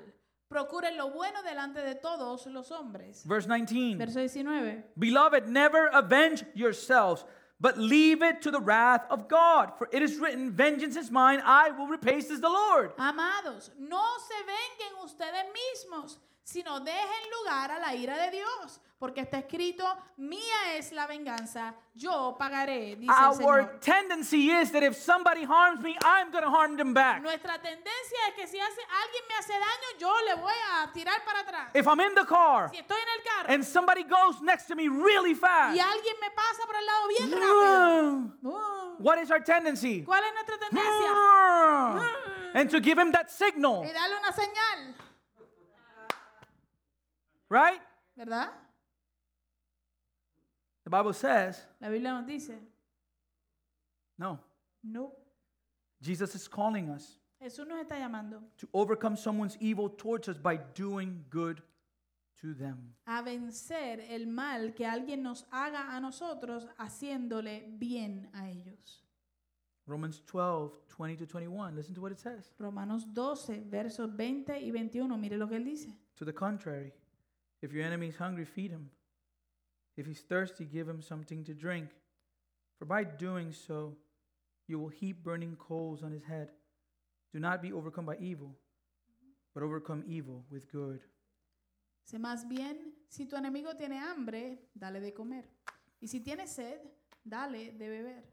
Procuren lo bueno delante de todos los hombres. Verse 19. Verso 19. Beloved, never avenge yourselves, but leave it to the wrath of God. For it is written, Vengeance is mine, I will repay, says the Lord. Amados, no se vengan ustedes mismos, sino dejen lugar a la ira de Dios. Porque está escrito, mía es la venganza, yo pagaré, dice el Our Señor. tendency is that if somebody harms me, I'm going to harm them back. Nuestra tendencia es que si hace, alguien me hace daño, yo le voy a tirar para atrás. If I'm in the car Si estoy en el carro and somebody goes next to me really y fast, alguien me pasa por el lado bien rápido, uh, what is our tendency? ¿cuál es nuestra tendencia? And to give him that signal, Y darle una señal, right? ¿verdad? The Bible says, La Biblia nos dice, no. no. Jesus is calling us Jesús nos está llamando to overcome someone's evil towards us by doing good to them. a vencer el mal que alguien nos haga a nosotros haciéndole bien a ellos. Romans 12, 20 to 21. Listen to what it says. Romanos 12, versos 20 y 21, mire lo que él dice. To the contrary, if your enemy is hungry, feed him. If he's thirsty, give him something to drink. For by doing so, you will heap burning coals on his head. Do not be overcome by evil, but overcome evil with good. Sé más bien, si tu enemigo tiene hambre, dale de comer. Y si tiene sed, dale de beber.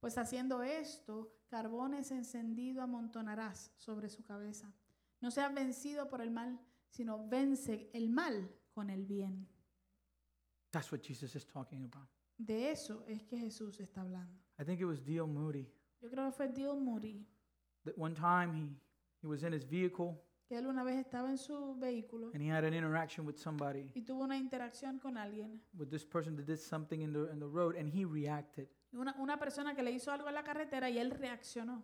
Pues haciendo esto, carbones encendido amontonarás sobre su cabeza. No seas vencido por el mal, sino vence el mal con el bien. That's what Jesus is talking about. De eso es que Jesús está hablando. I think it was D.L. Moody Yo creo que fue Dill Moody. that one time he, he was in his vehicle que él una vez estaba en su vehículo and he had an interaction with somebody, y tuvo una interacción con alguien. with this person that did something in the in the road, and he reacted. Una, una persona que le hizo algo en la carretera y él reaccionó.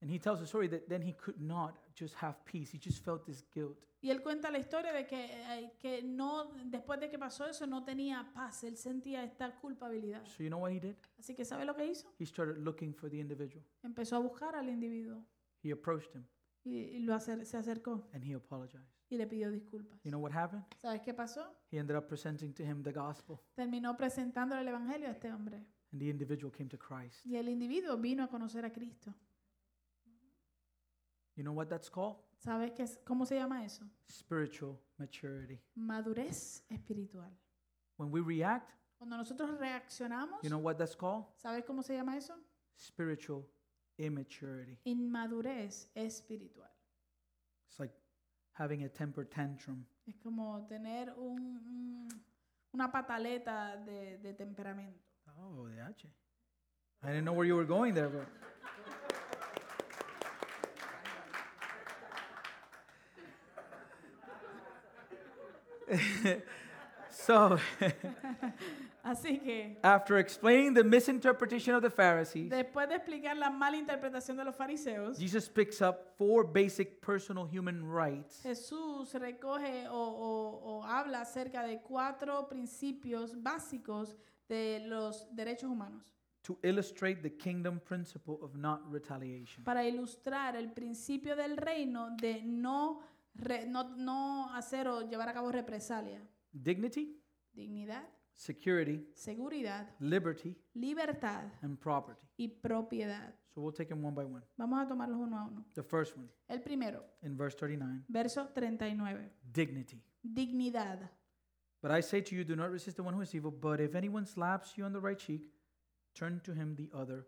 And he tells the story that then he could not just have peace. He just felt this guilt. Y él cuenta la historia de que, eh, que no, después de que pasó eso, no tenía paz. Él sentía esta culpabilidad. So you know what he did? Así que ¿sabe lo que hizo? He started looking for the individual. Empezó a buscar al individuo He approached him y, y lo acer- se acercó and he apologized. y le pidió disculpas. You know what happened? ¿Sabes qué pasó? He ended up presenting to him the gospel, Terminó presentándole el evangelio a este hombre. and the individual came to Christ. Y el individuo vino a conocer a Cristo. You know what that's called? ¿Sabes qué es, cómo se llama eso? Spiritual maturity. Madurez espiritual. When we react, Cuando nosotros reaccionamos, you know what that's called? ¿sabes cómo se llama eso? Spiritual immaturity. Inmadurez espiritual. It's like having a temper tantrum. Es como tener un, un- una pataleta de, de temperamento. Oh, de H. I didn't know where you were going there, but. *laughs* so, *laughs* Así que, after explaining the misinterpretation of the Pharisees, después de explicar la mala interpretación de los fariseos, Jesus picks up four basic personal human rights Jesús recoge o, o- o habla acerca de cuatro principios básicos de los derechos humanos to illustrate the kingdom principle of not retaliation. para ilustrar el principio del reino de no, re- no, no hacer o llevar a cabo represalia. Dignity, Dignidad, security, seguridad, liberty, libertad and property. y propiedad. So we'll take them one by one. Vamos a tomarlos uno a uno. The first one, El primero, in verse 39, verso 39. dignity. Dignidad. But I say to you, do not resist the one who is evil, but if anyone slaps you on the right cheek, turn to him the other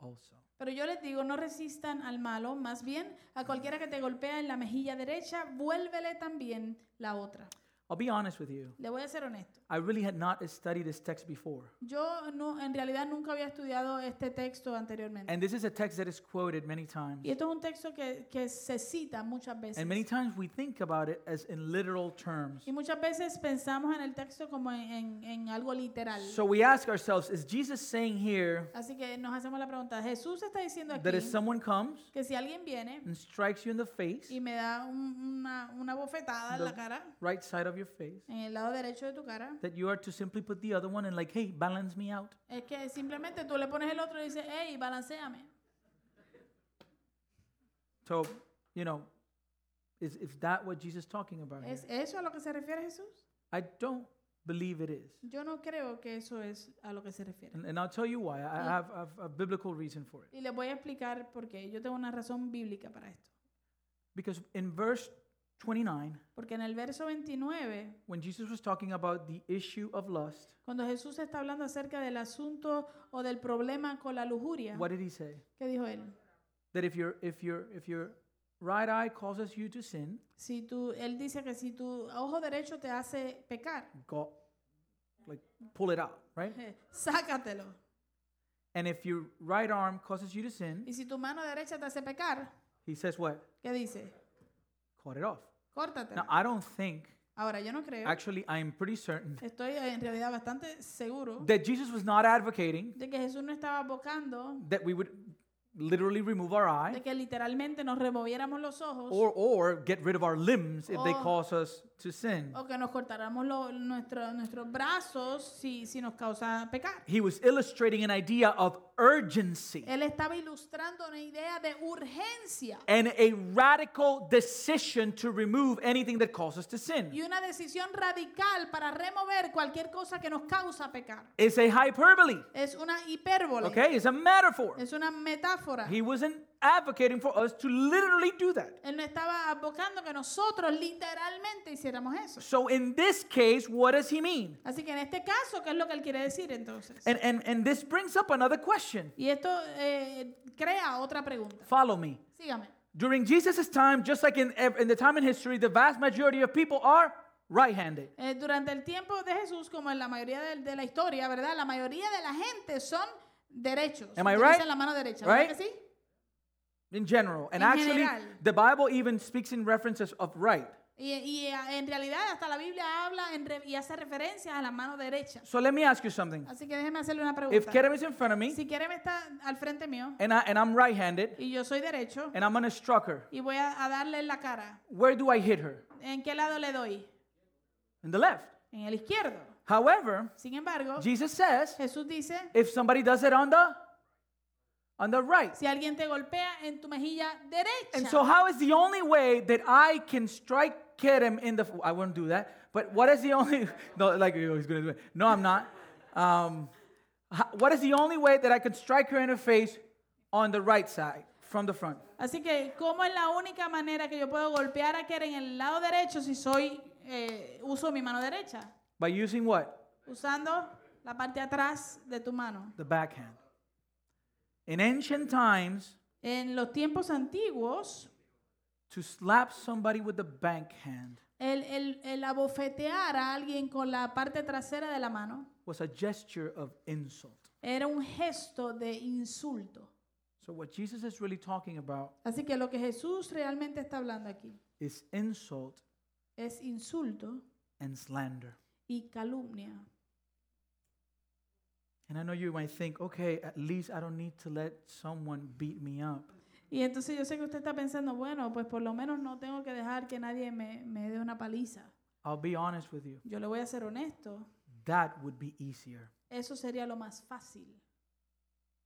also. Pero yo les digo, no resistan al malo, más bien a cualquiera que te golpea en la mejilla derecha, vuélvele también la otra. I'll be honest with you. Le voy a ser honesto. I really had not studied this text before. Yo no, en realidad nunca había estudiado este texto anteriormente. And this is a text that is quoted many times. Y esto es un texto que, que se cita muchas veces. And many times we think about it as in literal terms. Y muchas veces pensamos en el texto como en, en- en algo literal. So we ask ourselves, is Jesus saying here Así que nos hacemos la pregunta, Jesús está diciendo aquí that if someone comes que si alguien viene and strikes you in the face, y me da un- una, una bofetada en la cara, right side of your face, en el lado derecho de tu cara, that you are to simply put the other one and like, hey, balance me out. es que simplemente tú le pones el otro y dices, hey, balanceame. So, you know, is, is that what Jesus is talking about here? ¿Es eso a lo que se refiere Jesús? I don't believe it is. Yo no creo que eso es a lo que se refiere. And, and I'll tell you why. I have, I have a biblical reason for it. Y les voy a explicar por qué. Yo tengo una razón bíblica para esto. Because in verse 29, Porque en el verso 29, when Jesus was talking about the issue of lust, cuando Jesús está hablando acerca del asunto o del problema con la lujuria, what did he say? ¿qué dijo él? That if your if your if your right eye causes you to sin, Si tú, él dice que si tu ojo derecho te hace pecar, go like pull it out, right? eh, sácatelo. And if your right arm causes you to sin, Y si tu mano derecha te hace pecar, he says what? ¿qué dice? Cut it off. Córtatelo. Now I don't think Ahora, yo no creo, actually I'm pretty certain *laughs* estoy en realidad bastante seguro that Jesus was not advocating de que Jesús no estaba abocando that we would literally remove our eye de que literalmente nos removiéramos los ojos or or get rid of our limbs if they cause us to sin. o que nos cortáramos lo- nuestro- nuestros brazos si, si nos causa pecar. He was illustrating an idea of urgency Él estaba ilustrando una idea de urgencia and a radical decision to remove anything that causes to sin. y una decisión radical para remover cualquier cosa que nos causa pecar. It's a hyperbole, Es una hipérbole, okay? It's a metaphor. es una metáfora. He wasn't advocating for us to literally do that. Él no estaba abocando que nosotros literalmente hiciéramos eso. So in this case, what does he mean? Así que en este caso, ¿qué es lo que él quiere decir entonces? And and and this brings up another question. Y esto eh, crea otra pregunta. Follow me. Sígame. During Jesus' time, just like in, in the time in history, the vast majority of people are right-handed. Eh, durante el tiempo de Jesús, como en la mayoría de, de la historia, ¿verdad? La mayoría de la gente son derechos. Am I right? la mano derecha, ¿verdad Right? que sí? In general. And En actually, general. the Bible even speaks in references of right. Y, y, eh, en realidad hasta la Biblia habla en re- y hace referencias a la mano derecha. So let me ask you something. Así que déjeme hacerle una pregunta. If. Keren is in front of me Si Keren está al frente mío and, I, and I'm right handed y yo soy derecho and I'm going to struck her, y voy a, a darle en la cara, where do I hit her? ¿en qué lado le doy? In the left. En el izquierdo. However, Sin embargo, Jesus says Jesús dice, if somebody does it on the on the right. si alguien te golpea en tu mejilla derecha. And so how is the only way that I can strike Keren in the I wouldn't do that. But what is the only *laughs* no like oh, he's going to do it. No, I'm not. Um, what is the only way that I can strike her in the face on the right side from the front? Así que, ¿cómo es la única manera que yo puedo golpear a Keren en el lado derecho si soy eh, uso mi mano derecha? By using what? Usando la parte atrás de tu mano. The backhand. In ancient times, En los tiempos antiguos, to slap somebody with the backhand el, el, el abofetear a alguien con la parte trasera de la mano was a gesture of insult. era un gesto de insulto. So what Jesus is really talking about Así que lo que Jesús realmente está hablando aquí is insult es insulto and slander. y calumnia. And I know you might think, okay, at least I don't need to let someone beat me up. Y entonces yo sé que usted está pensando, bueno, pues por lo menos no tengo que dejar que nadie me, me dé una paliza. I'll be honest with you. Yo le voy a ser honesto. That would be easier. Eso sería lo más fácil.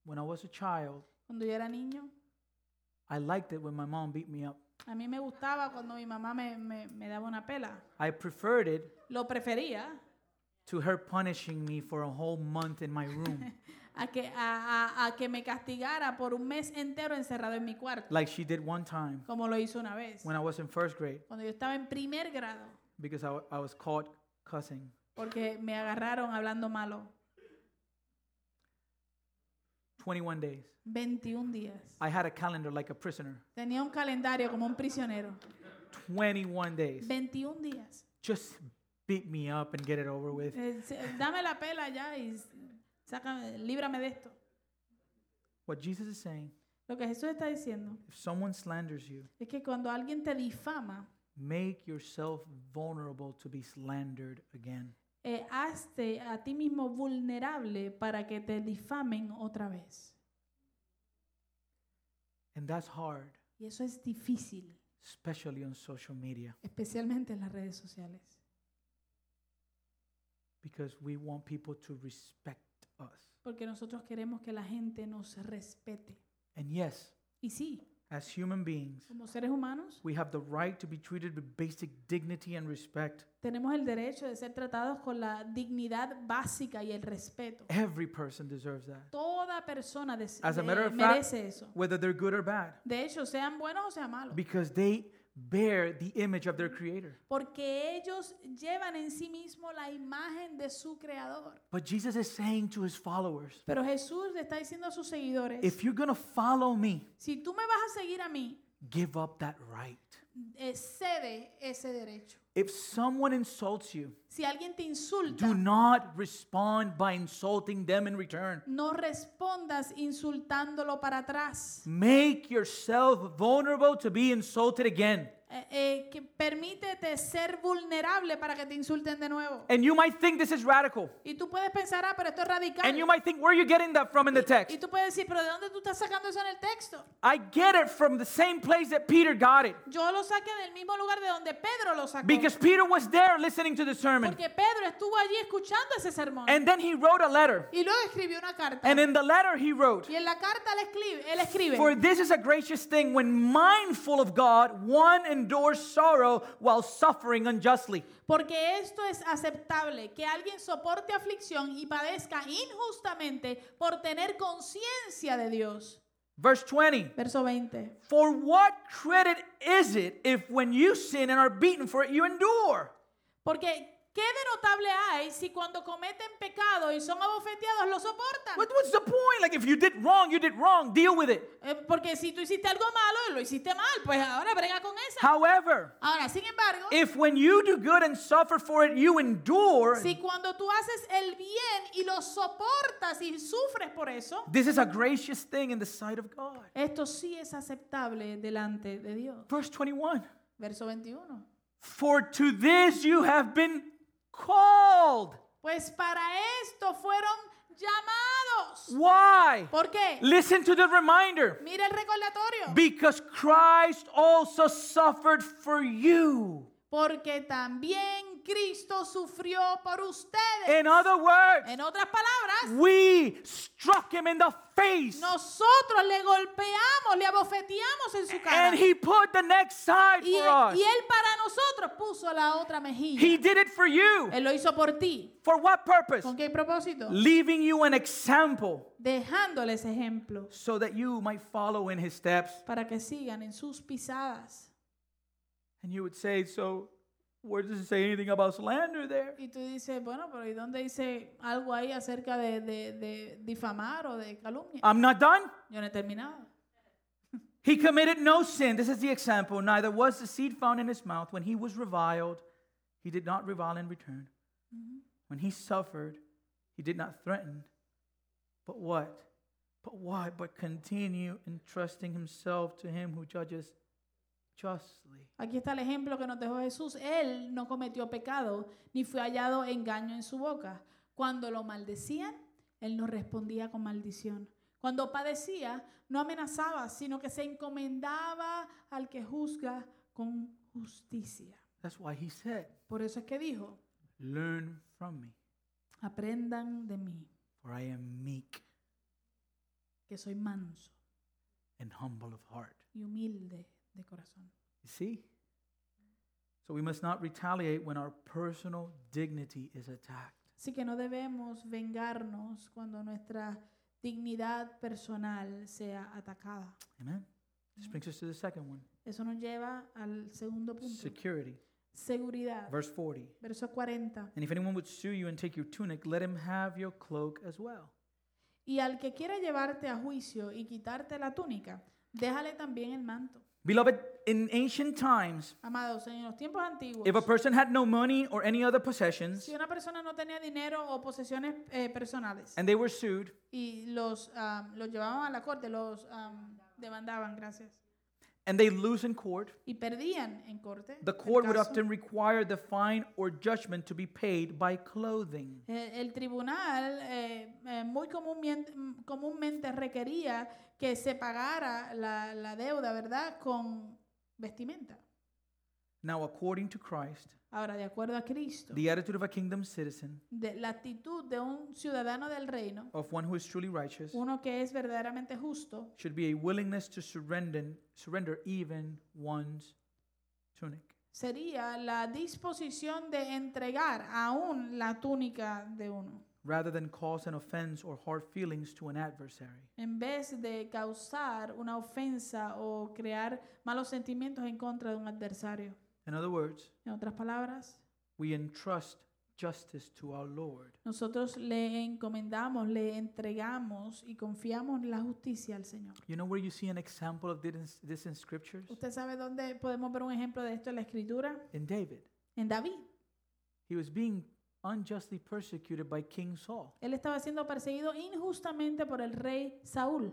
When I was a child, Cuando yo era niño, I liked it when my mom beat me up. a mí me gustaba cuando mi mamá me, me- me daba una pela. I preferred it Lo prefería to her punishing me for a whole month in my room, *laughs* a que, a, a- a que me castigara por un mes entero encerrado en mi cuarto, like she did one time como lo hizo una vez. when I was in first grade Cuando yo estaba en primer grado, because I, I was caught cussing. porque me agarraron hablando malo. 21 days. 21 días. I had a calendar like a prisoner. Tenía un calendario como un prisionero. 21 days. 21 días. Just beat me up and get it over with. Eh, dame la pela ya y sácame, líbrame de esto. What Jesus is saying, Lo que Jesús está diciendo if someone slanders you, es que cuando alguien te difama, make yourself vulnerable to be slandered again. eh, hazte a ti mismo vulnerable para que te difamen otra vez. And that's hard, Y eso es difícil, especially on social media, especialmente en las redes sociales. Because we want people to respect us. Porque nosotros queremos que la gente nos respete. And yes, Y sí, as human beings, como seres humanos, we have the right to be treated with basic dignity and respect. tenemos el derecho de ser tratados con la dignidad básica y el respeto. Every person deserves that, Toda persona des- As a de- matter of fact, merece eso. whether they're good or bad, De hecho, sean buenos o sean malos. because they bear the image of their creator. Porque ellos llevan en sí mismos la imagen de su creador. But Jesus is saying to his followers, Pero Jesús le está diciendo a sus seguidores, if you're going to follow me, si tú me vas a seguir a mí, give up that right. Eh, cede ese derecho. If someone insults you, Si alguien te insulta, do not respond by insulting them in return. no respondas insultándolo para atrás. Make yourself vulnerable to be insulted again. Eh, eh, que permítete ser vulnerable para que te insulten de nuevo. And you might think this is radical. Y tú puedes pensar, ah, pero esto es radical. And you might think, where are you getting that from in the Y text? tú puedes decir, pero ¿de dónde tú estás sacando eso en el texto? I get it from the same place that Peter got it. Yo lo saqué del mismo lugar de donde Pedro lo sacó. Because Peter was there listening to the sermon. Porque Pedro estuvo allí escuchando ese sermón. And then he wrote a letter. y luego escribió una carta. And in the letter he wrote, y en la carta él escribe, él escribe For this is a gracious thing when mindful of God, one endures sorrow while suffering unjustly. porque esto es aceptable, que alguien soporte aflicción y padezca injustamente por tener conciencia de Dios. Verse 20 Verso 20. For what credit is it if when you sin and are beaten for it, you endure? Porque ¿Qué de notable hay si cuando cometen pecado y son abofeteados lo soportan? What, what's the point? Like, if you did wrong, you did wrong. Deal with it. Eh, porque si tú hiciste algo malo lo hiciste mal, pues ahora brega con esa. However, Ahora, sin embargo, if when you do good and suffer for it, you endure, si cuando tú haces el bien y lo soportas y sufres por eso, this is a gracious thing in the sight of God. esto sí es aceptable delante de Dios. Verse 21 Verso 21. For to this you have been called. Pues para esto fueron llamados. Why? ¿Por qué? Listen to the reminder. Mira el recordatorio. Because Christ also suffered for you. Porque también Cristo sufrió por ustedes. In other words, En otras palabras, we struck him in the face. nosotros le golpeamos, le abofeteamos en su cara. And he put the next side Y, for us. y él para nosotros puso la otra mejilla. He did it for you. Él lo hizo por ti. For what purpose? ¿Con qué propósito? Leaving you an example Dejándoles ejemplo so that you might follow in his steps. para que sigan en sus pisadas. And you would say, so where does it say anything about slander there? Y tú dices, bueno, pero ¿y dónde dice algo ahí acerca de, de- de difamar o de calumnia? I'm not done. Yo no he terminado. *laughs* He committed no sin. This is the example. Neither was the seed found in his mouth. When he was reviled, he did not revile in return. Mm-hmm. When he suffered, he did not threaten. But what? But what? But continue entrusting himself to him who judges justly. Aquí está el ejemplo que nos dejó Jesús. Él no cometió pecado, ni fue hallado engaño en su boca. Cuando lo maldecían, él no respondía con maldición. Cuando padecía, no amenazaba, sino que se encomendaba al que juzga con justicia. That's why he said, Por eso es que dijo, Learn from me, aprendan de mí, for I am meek que soy manso and humble of heart. y humilde de corazón. You see? So we must not retaliate when our personal dignity is attacked. Así que no debemos vengarnos cuando nuestra dignidad personal sea atacada. Amen? This brings us to the second one Eso nos lleva al segundo punto. security. Seguridad. Verse 40. Verso 40. And if anyone would sue you and take your tunic, let him have your cloak as well. Y al que quiera llevarte a juicio y quitarte la túnica, déjale también el manto. Beloved, in ancient times, Amados, en los tiempos antiguos, if a person had no money or any other possessions si una persona no tenía dinero o posesiones eh, personales and they were sued, y los, ah, los llevaban a la corte, los ah, demandaban, gracias, and they lose in court, y perdían en corte, the el court would often require the fine or judgment to be paid by clothing. eh, el tribunal eh, eh, muy comúnmente, comúnmente requería que se pagara la, la deuda, ¿verdad?, con vestimenta. Now, according to Christ, Ahora, de acuerdo a Cristo, the attitude of a kingdom citizen, de la actitud de un ciudadano del reino, of one who is truly righteous, uno que es verdaderamente justo, should be a willingness to surrender, surrender even one's tunic. sería la disposición de entregar aún la túnica de uno, rather than cause an offense or hard feelings to an adversary. en vez de causar una ofensa o crear malos sentimientos en contra de un adversario. In other words, En otras palabras, we entrust justice to our Lord. nosotros le encomendamos, le entregamos y confiamos la justicia al Señor. You know where you see an example of this, this in scriptures? ¿Usted sabe dónde podemos ver un ejemplo de esto en la Escritura? In David. En David. He was being unjustly persecuted by King Saul. Él estaba siendo perseguido injustamente por el rey Saúl.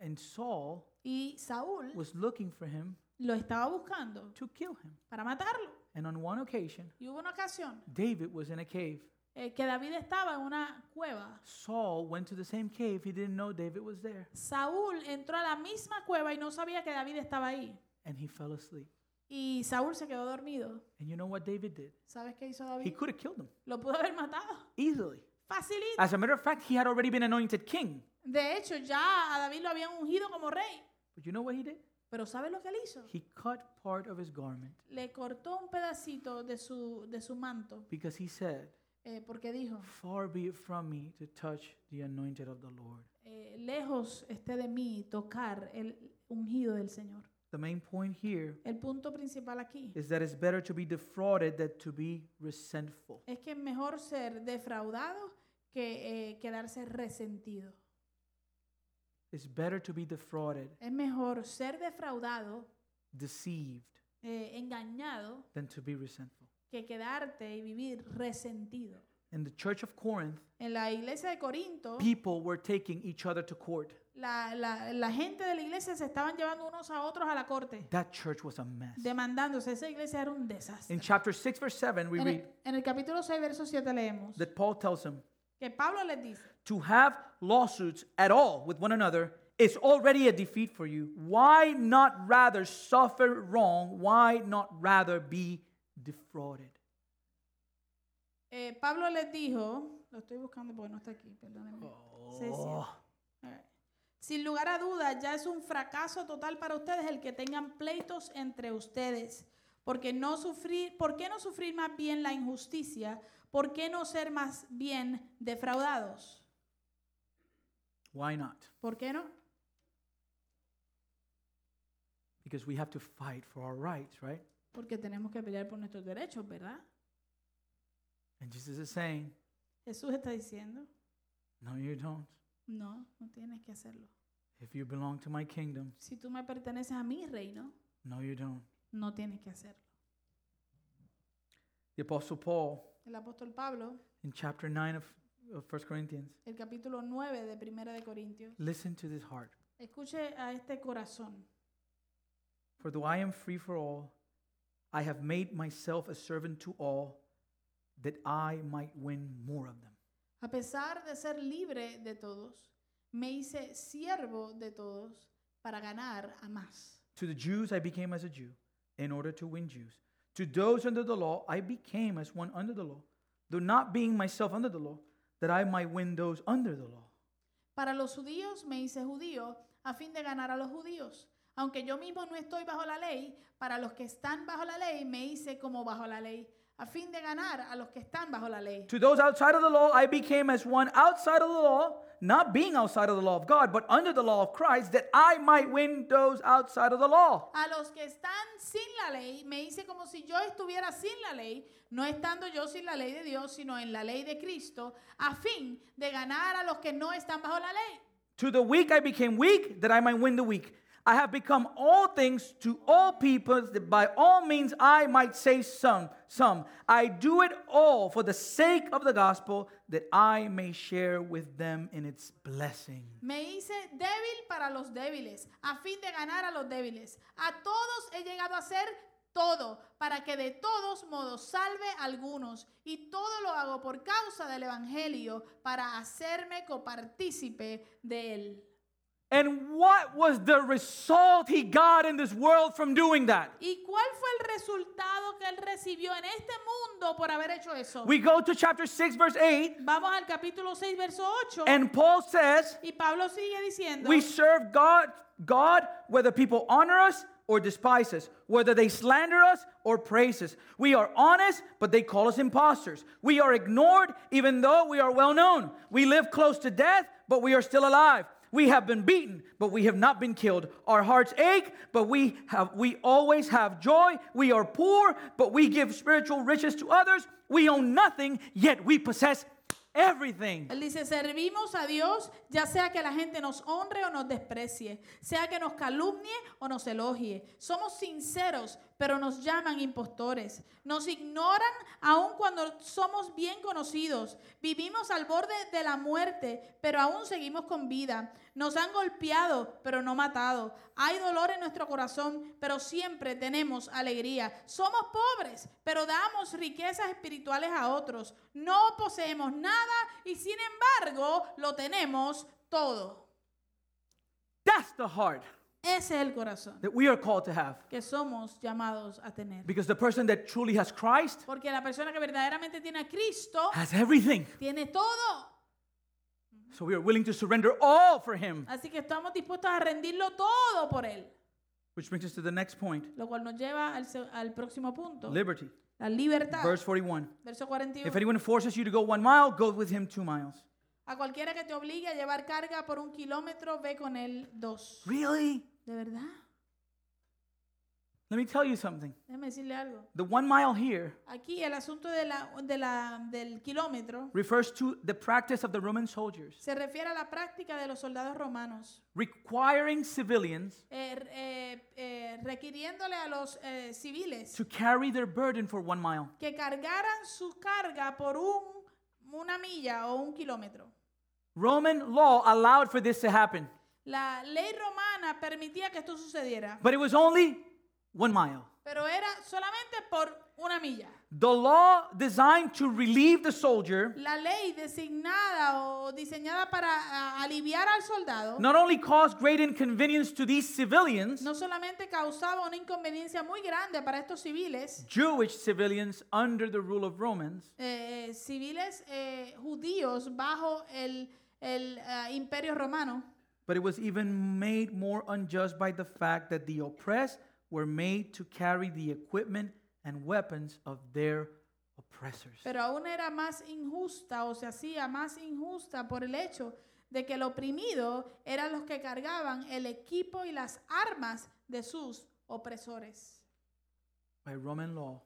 And Saul Y Saúl was looking for him lo estaba buscando to kill him. para matarlo. And on one occasion, Y hubo una ocasión David was in a cave. eh, que David estaba en una cueva. Saul went to the same cave. He didn't know David was there. Saúl entró a la misma cueva y no sabía que David estaba ahí. And he fell asleep. Y Saúl se quedó dormido. And you know what David did? ¿Sabes qué hizo He David? could have killed him Lo pudo haber matado. easily. Facilito. As a matter of fact, he had already been anointed king. De hecho, ya a David lo habían ungido como rey. But you know what he did? Pero ¿sabes lo que él hizo? He cut part of his garment Le cortó un pedacito de su, de su manto. because he said, eh, porque dijo, Far be it from me to touch the anointed of the Lord. eh, lejos esté de mí tocar el ungido del Señor. The main point here El punto principal aquí is that it's better to be defrauded than to be resentful. es que es mejor ser defraudado que eh, quedarse resentido. It's better to be defrauded, Es mejor ser defraudado, deceived, eh, engañado, than to be resentful. que quedarte y vivir resentido. In the church of Corinth, En la iglesia de Corinto, people were taking each other to court. la, la- la gente de la iglesia se estaban llevando unos a otros a la corte, That church was a mess. demandándose. Esa iglesia era un desastre. In chapter 6, verse 7, we En read el, en el capítulo 6, verso 7 leemos that Paul tells them que Pablo les dice, to have lawsuits at all with one another is already a defeat for you. Why not rather suffer wrong? Why not rather be defrauded? eh, Pablo les dijo, lo estoy buscando porque no está aquí, perdónenme. Oh, Alright. Sin lugar a dudas, ya es un fracaso total para ustedes el que tengan pleitos entre ustedes. Porque no sufrir, ¿Por qué no sufrir más bien la injusticia? ¿Por qué no ser más bien defraudados? Why not? ¿Por qué no? Because we have to fight for our rights, right? Porque tenemos que pelear por nuestros derechos, ¿verdad? And Jesus is saying, Jesús está diciendo, No, you don't. no, no tienes que hacerlo. If you belong to my kingdom, Si tú me perteneces a mi reino, no, you don't. no tienes que hacerlo. The Apostle Paul, El apóstol Pablo, in chapter 9 of, of 1 Corinthians, el capítulo 9 de Primera de Corintios, listen to this heart. escuche a este corazón. For though I am free for all, I have made myself a servant to all, that I might win more of them. A pesar de ser libre de todos, me hice siervo de todos para ganar a más. To the Jews I became as a Jew, in order to win Jews. To those under the law I became as one under the law, though not being myself under the law, that I might win those under the law. Para los judíos me hice judío a fin de ganar a los judíos. Aunque yo mismo no estoy bajo la ley, para los que están bajo la ley me hice como bajo la ley, a fin de ganar a los que están bajo la ley. To those outside of the law I became as one outside of the law, not being outside of the law of God, but under the law of Christ, that I might win those outside of the law. A los que están sin la ley, me hice como si yo estuviera sin la ley, no estando yo sin la ley de Dios, sino en la ley de Cristo, a fin de ganar a los que no están bajo la ley. To the weak I became weak, that I might win the weak. I have become all things to all people, that by all means I might say some. Some. I do it all for the sake of the gospel, that I may share with them in its blessing. Me hice débil para los débiles, a fin de ganar a los débiles. A todos he llegado a ser todo, para que de todos modos salve a algunos. Y todo lo hago por causa del Evangelio, para hacerme copartícipe de él. And what was the result he got in this world from doing that? ¿Y cuál fue el resultado que él recibió en este mundo por haber hecho eso? We go to chapter 6, verse 8, Vamos al capítulo 6, verso 8. and Paul says, y Pablo sigue diciendo, We serve God, God, whether people honor us or despise us, whether they slander us or praise us. We are honest, but they call us impostors. We are ignored, even though we are well known. We live close to death, but we are still alive. We have been beaten, but we have not been killed. Our hearts ache, but we have we always have joy. We are poor, but we give spiritual riches to others. We own nothing, yet we possess everything. Él dice, servimos a Dios, ya sea que la gente nos honre o nos desprecie, sea que nos calumnie o nos elogie. Somos sinceros, pero nos llaman impostores. Nos ignoran aun cuando somos bien conocidos. Vivimos al borde de la muerte, pero aún seguimos con vida. Nos han golpeado, pero no matado. Hay dolor en nuestro corazón, pero siempre tenemos alegría. Somos pobres, pero damos riquezas espirituales a otros. No poseemos nada y sin embargo lo tenemos todo. That's the heart Ese es el corazón that we are called to have. que somos llamados a tener. Because the person that truly has Christ Porque la persona que verdaderamente tiene a Cristo has everything. tiene todo. So we are willing to surrender all for Him. Así que estamos dispuestos a rendirlo todo por Él. Which brings us to the next point Lo cual nos lleva al, al próximo punto. liberty. La libertad. Verse 41. Verso 41. If anyone forces you to go one mile, go with him two miles. A cualquiera que te obligue a llevar carga por un kilómetro, ve con él dos. Really? ¿De verdad? Let me tell you something. Decirle algo. The one mile here Aquí el asunto de la, de la- del kilómetro refers to the practice of the Roman soldiers se refiere a la práctica de los soldados romanos, requiring civilians eh, eh, eh, requiriéndole a los eh, civiles to carry their burden for one mile. que cargaran su carga por un, una milla o un kilómetro. Roman law allowed for this to happen, La ley romana permitía que esto sucediera, but it was only one mile. pero era solamente por una milla. The law designed to relieve the soldier La ley designada o diseñada para ah, aliviar al soldado not only caused great inconvenience to these civilians, no solamente causaba una inconveniencia muy grande para estos civiles, Jewish civilians under the rule of Romans, eh, civiles eh, judíos bajo el, el, ah, imperio romano, but it was even made more unjust by the fact that the oppressed were made to carry the equipment and weapons of their oppressors. pero aún era más injusta o se hacía más injusta por el hecho de que el oprimido eran los que cargaban el equipo y las armas de sus opresores. By Roman law,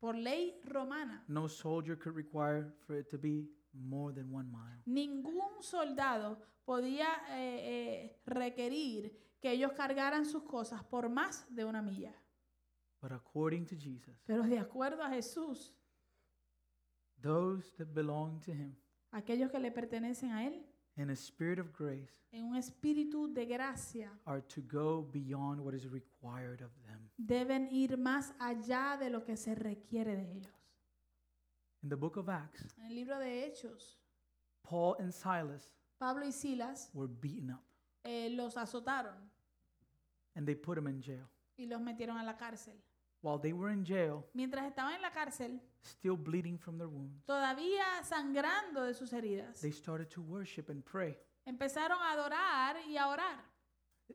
Por ley romana, no soldier could require for it to be more than one mile. ningún soldado podía eh, eh, requerir que ellos cargaran sus cosas por más de una milla. But according to Jesus, Pero de acuerdo a Jesús, those that belong to him aquellos que le pertenecen a Él, in a spirit of grace en un espíritu de gracia, are to go beyond what is required of them. deben ir más allá de lo que se requiere de ellos. In the book of Acts, En el libro de Hechos, Paul and Silas Pablo y Silas were beaten up eh, los azotaron and they put them in jail. y los metieron a la cárcel. While they were in jail, Mientras estaban en la cárcel, still bleeding from their wounds, todavía sangrando de sus heridas, they started to worship and pray. empezaron a adorar y a orar.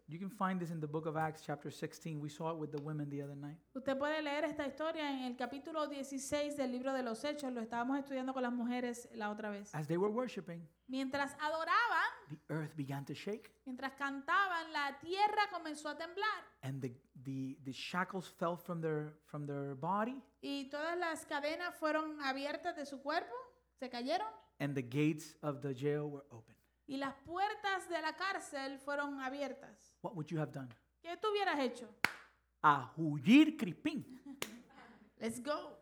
You can find this in the book of Acts, chapter 16. We saw it with the women the other night. Usted puede leer esta historia en el capítulo 16 del libro de los Hechos, lo estábamos estudiando con las mujeres la otra vez. As they were worshiping, Mientras adoraban, the earth began to shake mientras cantaban, la tierra comenzó a temblar and the, the, the shackles fell from their, from their body y todas las cadenas fueron abiertas de su cuerpo, se cayeron and the gates of the jail were open. y las puertas de la cárcel fueron abiertas. What would you have done? ¿Qué tú hubieras hecho? A huir. Let's go.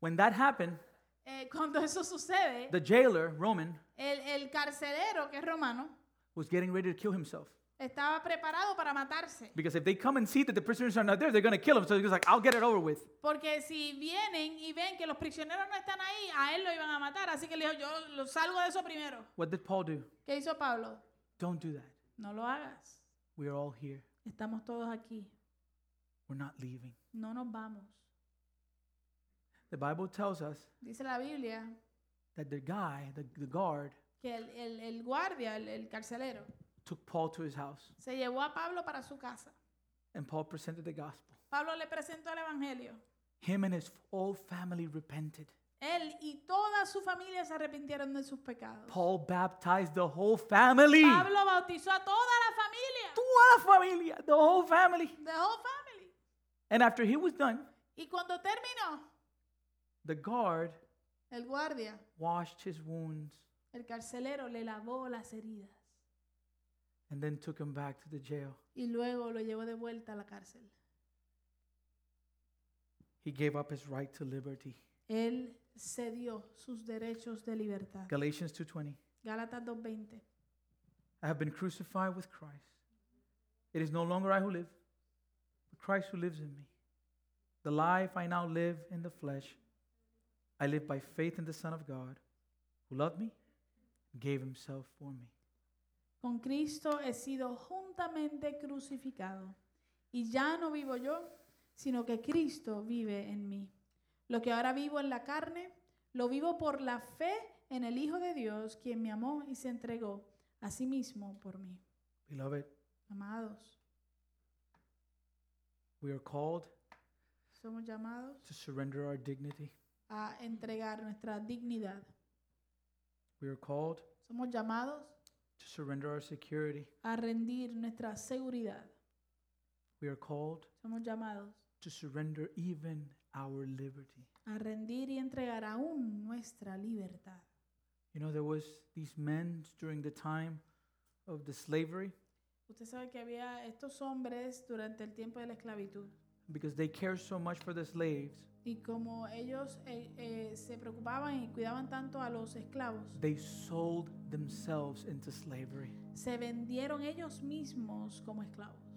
When that happened, Eh, *laughs* cuando eso sucede, the jailer, Roman, el, el carcelero, que es romano, was getting ready to kill himself. estaba preparado para matarse. Because if they come and see that the prisoners are not there, they're going to kill him. So he was like, I'll get it over with. Porque si vienen y ven que los prisioneros no están ahí, a él lo iban a matar. Así que le dijo, yo lo salgo de eso primero. What did Paul do? ¿Qué hizo Pablo? Don't do that. No lo hagas. We are all here. Estamos todos aquí. We're not leaving. No nos vamos. The Bible tells us Dice la Biblia that the guy, the, the guard, que el, el- el guardia, el, el carcelero, took Paul to his house se llevó a Pablo para su casa. and Paul presented the gospel. Pablo le presentó el Evangelio. Him and his whole family repented. Él y toda su familia se arrepintieron de sus pecados. Paul baptized the whole family. Pablo bautizó a toda la familia. Toda la familia, the whole family. The whole family. And after he was done, Y cuando terminó, the guard el guardia, washed his wounds el carcelero, le lavó las heridas. and then took him back to the jail. Y luego lo llevó de vuelta a la cárcel. He gave up his right to liberty. Él cedió sus derechos de libertad. Galatians 2:20. Gálatas 2.20. I have been crucified with Christ. It is no longer I who live, but Christ who lives in me. The life I now live in the flesh, I live by faith in the Son of God, who loved me and gave himself for me. Con Cristo he sido juntamente crucificado. Y ya no vivo yo, sino que Cristo vive en mí. Lo que ahora vivo en la carne, lo vivo por la fe en el Hijo de Dios, quien me amó y se entregó a sí mismo por mí. Beloved, Amados, we are called somos llamados to surrender our dignity. A entregar nuestra dignidad. We are called Somos llamados to surrender our security. a rendir nuestra seguridad. We are called Somos llamados to surrender even our liberty. a rendir y entregar aún nuestra libertad. You know, there was these men during the time of the slavery Usted sabe que había estos hombres durante el tiempo de la esclavitud because they cared so much for the slaves, y como ellos eh, eh, se preocupaban y cuidaban tanto a los esclavos, they sold themselves into slavery. se vendieron ellos mismos como esclavos.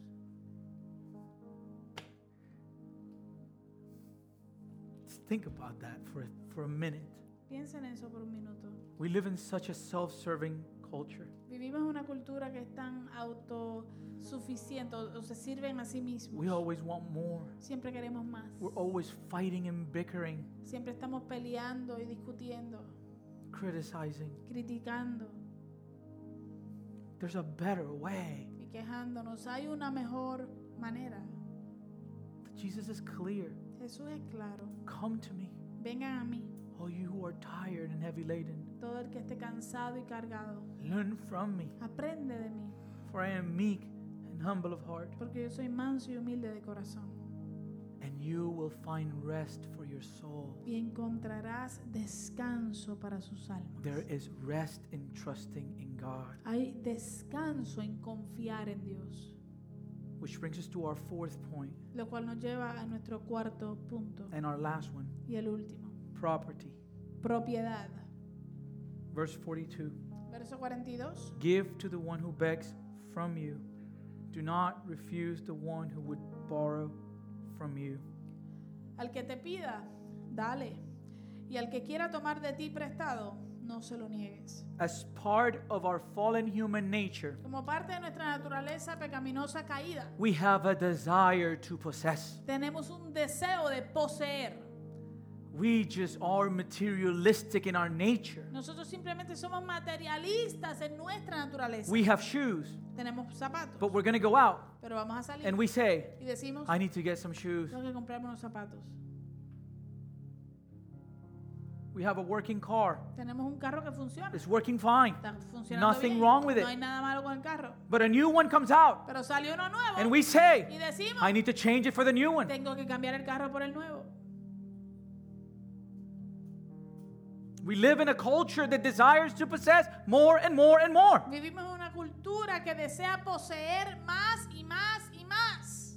Think about that for, for a minute. Piensen en eso por un minuto. We live in such a self serving culture. Vivimos una cultura que es tan autosuficiente o se sirven a sí mismos. We always want more. Siempre queremos más. We're always fighting and bickering, Siempre estamos peleando y discutiendo, criticizing. criticando There's a better way. y quejándonos. Hay una mejor manera. Jesus is clear. Jesús es claro. Come to me, Vengan a mí, all you who are tired and heavy laden. Todo el que esté cansado y cargado. Learn from me, Aprende de mí, for I am meek and humble of heart, porque yo soy manso y humilde de corazón. and you will find rest for your soul. Y encontrarás descanso para sus almas. There is rest in trusting in God. Hay descanso en confiar en Dios. Which brings us to our fourth point Lo cual nos lleva a nuestro cuarto punto and our last one y el último. property. Propiedad. Verse 42 Verso 42. Give to the one who begs from you, do not refuse the one who would borrow from you. Al que te pida, dale. Y al que quiera tomar de ti prestado, no se lo niegues. As part of our fallen human nature, Como parte de nuestra naturaleza pecaminosa caída, we have a desire to possess. tenemos un deseo de poseer. We just are materialistic in our nature. Nosotros simplemente somos materialistas en nuestra naturaleza. We have shoes, tenemos zapatos, but we're going to go out pero vamos a salir and we say, y decimos, I need to get some shoes. tengo que comprarme unos zapatos. We have a working car, Tenemos un carro que funciona. it's working fine. Está funcionando Nothing bien. wrong with it. No hay nada malo con el carro. But a new one comes out, Pero salió uno nuevo and we say, y decimos, I need to change it for the new one. tengo que cambiar el carro por el nuevo. We live in a culture that desires to possess more and more and more. Vivimos en una cultura que desea poseer más y más y más.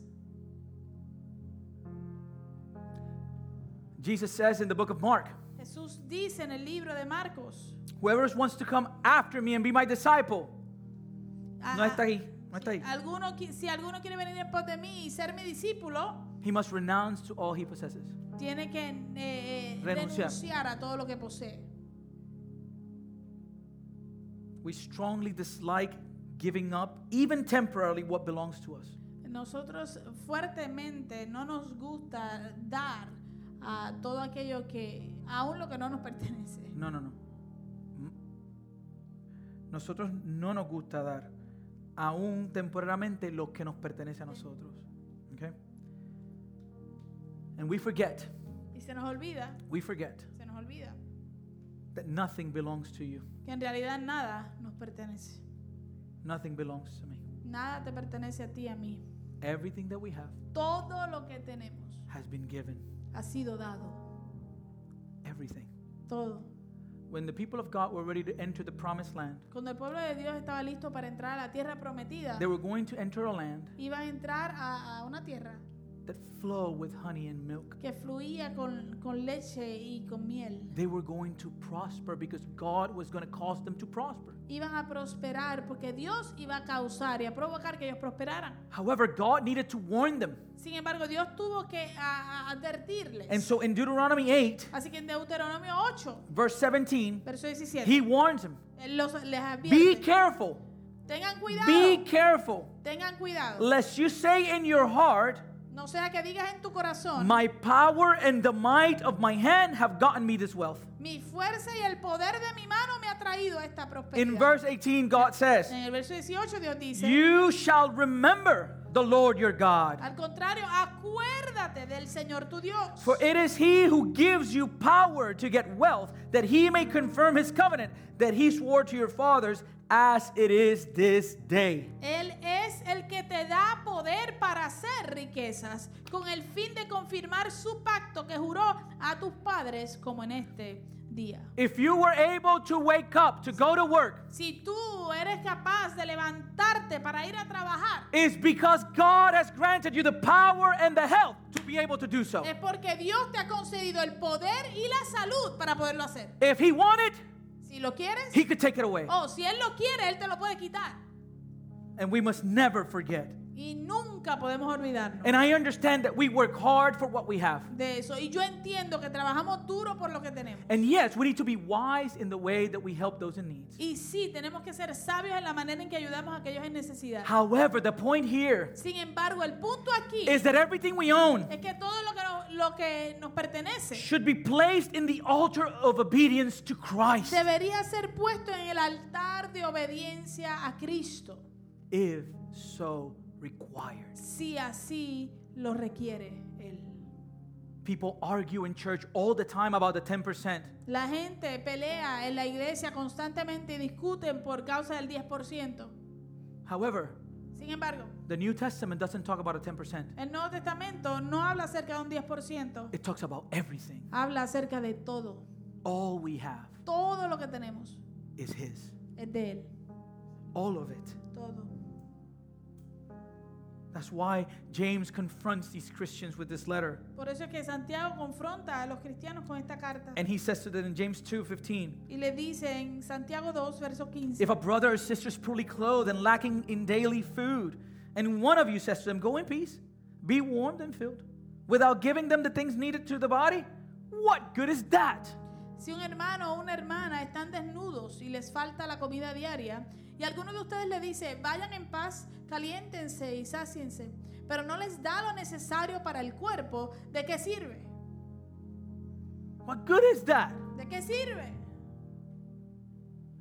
Jesus says in the book of Mark, Jesús dice en el libro de Marcos, Whoever wants to come after me and be my disciple. No ah, está ahí, no está ahí. alguno si alguno quiere venir en pos de mí y ser mi discípulo, He must renounce to all he possesses. Tiene que eh, Renunciar. renunciar a todo lo que posee. We strongly dislike giving up, even temporarily, what belongs to us. Nosotros fuertemente no nos gusta dar a todo aquello que, aún lo que no nos pertenece. No, no, no. Nosotros no nos gusta dar, aún temporalmente, lo que nos pertenece a nosotros. And we forget, Y se nos olvida, we forget se nos olvida that nothing belongs to you. que en realidad nada nos pertenece. Nothing belongs to me. Nada te pertenece a ti, a mí. Everything that we have Todo lo que tenemos has been given. ha sido dado. Everything. Todo. When the people of God were ready to enter the promised land, Cuando el pueblo de Dios estaba listo para entrar a la tierra prometida, they were going to enter a land iba a entrar a, a una tierra that flow with honey and milk. que fluía con, con leche y con miel. They were going to prosper because God was going to cause them to prosper. Iban a prosperar porque Dios iba a causar y a provocar que ellos prosperaran. However, God needed to warn them. Sin embargo, Dios tuvo que a- a advertirles. And so in Deuteronomy 8, Así que en Deuteronomio 8, verse 17, verso 17, he warns them él los, les Be advierte. careful, Tengan cuidado. be careful, Tengan cuidado. lest you say in your heart, No sea que digas en tu corazón, My power and the might of my hand have gotten me this wealth. mi fuerza y el poder de mi mano me ha traído esta prosperidad. In verse 18, God says, en el verso 18 Dios dice, You shall remember the Lord your God. al contrario, acuérdate del Señor tu Dios. For it is he who gives you power to get wealth, that he may confirm his covenant that he swore to your fathers as it is this day. Él es el que te da poder para hacer riquezas, con el fin de confirmar su pacto que juró a tus padres como en este día. If you were able to wake up to go to work, Si tú eres capaz de levantarte para ir a trabajar, it's because God has granted you the power and the health to be able to do so. es porque Dios te ha concedido el poder y la salud para poderlo hacer. If He wanted, Si lo quieres, He could take it away. o si Él lo quiere, Él te lo puede quitar. And we must never forget. Y nunca podemos olvidarnos And I understand that we work hard for what we have. de eso. Y yo entiendo que trabajamos duro por lo que tenemos. And yes, we need to be wise in the way that we help those in need. Y sí, tenemos que ser sabios en la manera en que ayudamos a aquellos en necesidad. However, the point here Sin embargo, el punto aquí is that everything we own es que todo lo que, nos, lo que nos pertenece should be placed in the altar of obedience to Christ debería ser puesto en el altar de obediencia a Cristo, if so required. si así lo requiere Él. People argue in church all the time about the 10%. La gente pelea en la iglesia constantemente y discuten por causa del 10%. However, Sin embargo, the New Testament doesn't talk about a 10%. el Nuevo Testamento no habla acerca de un 10%, It talks about everything. habla acerca de todo. All we have Todo lo que tenemos is His. es de Él. All of it. Todo. That's why James confronts these Christians with this letter. Por eso es que Santiago confronta a los cristianos con esta carta. And he says to them in James 2:15, Y le dice en Santiago 2, verso 15. If a brother or sister is poorly clothed and lacking in daily food, and one of you says to them, Go in peace, be warmed and filled, without giving them the things needed to the body, what good is that? Si un hermano o una hermana están desnudos y les falta la comida diaria, y alguno de ustedes le dice, vayan en paz, caliéntense y sáciense, pero no les da lo necesario para el cuerpo, ¿de qué sirve? What good is that? ¿De qué sirve?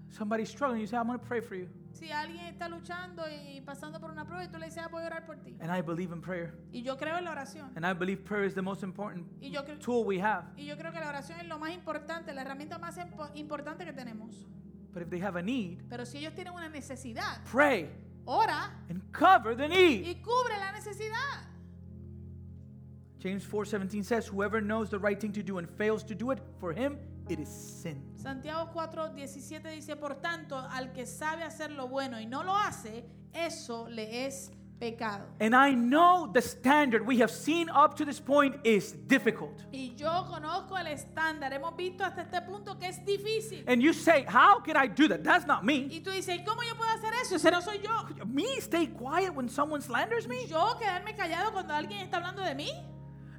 Somebody's struggling, you say, I'm going to pray for you. Si alguien está luchando y pasando por una prueba y tú le dices, ah, voy a orar por ti. And I believe in prayer. Y yo creo en la oración. And I believe prayer is the most important Y yo, tool we have. y yo creo que la oración es lo más importante, la herramienta más impo- importante que tenemos. But if they have a need, Pero si ellos tienen una necesidad, pray ora and cover the need. y cubre la necesidad. James 4:17 says, "Whoever knows the right thing to do and fails to do it, for him it is sin." Santiago 4, 17 dice, por tanto, al que sabe hacer lo bueno y no lo hace, eso le es pecado. And I know the standard we have seen up to this point is difficult. Y yo conozco el estándar, hemos visto hasta este punto que es difícil. And you say, "How can I do that?" That's not me. Y tú dices, ¿cómo yo puedo hacer eso? Ese no soy yo. Me stay quiet when someone slanders me? Yo quedarme callado cuando alguien está hablando de mí.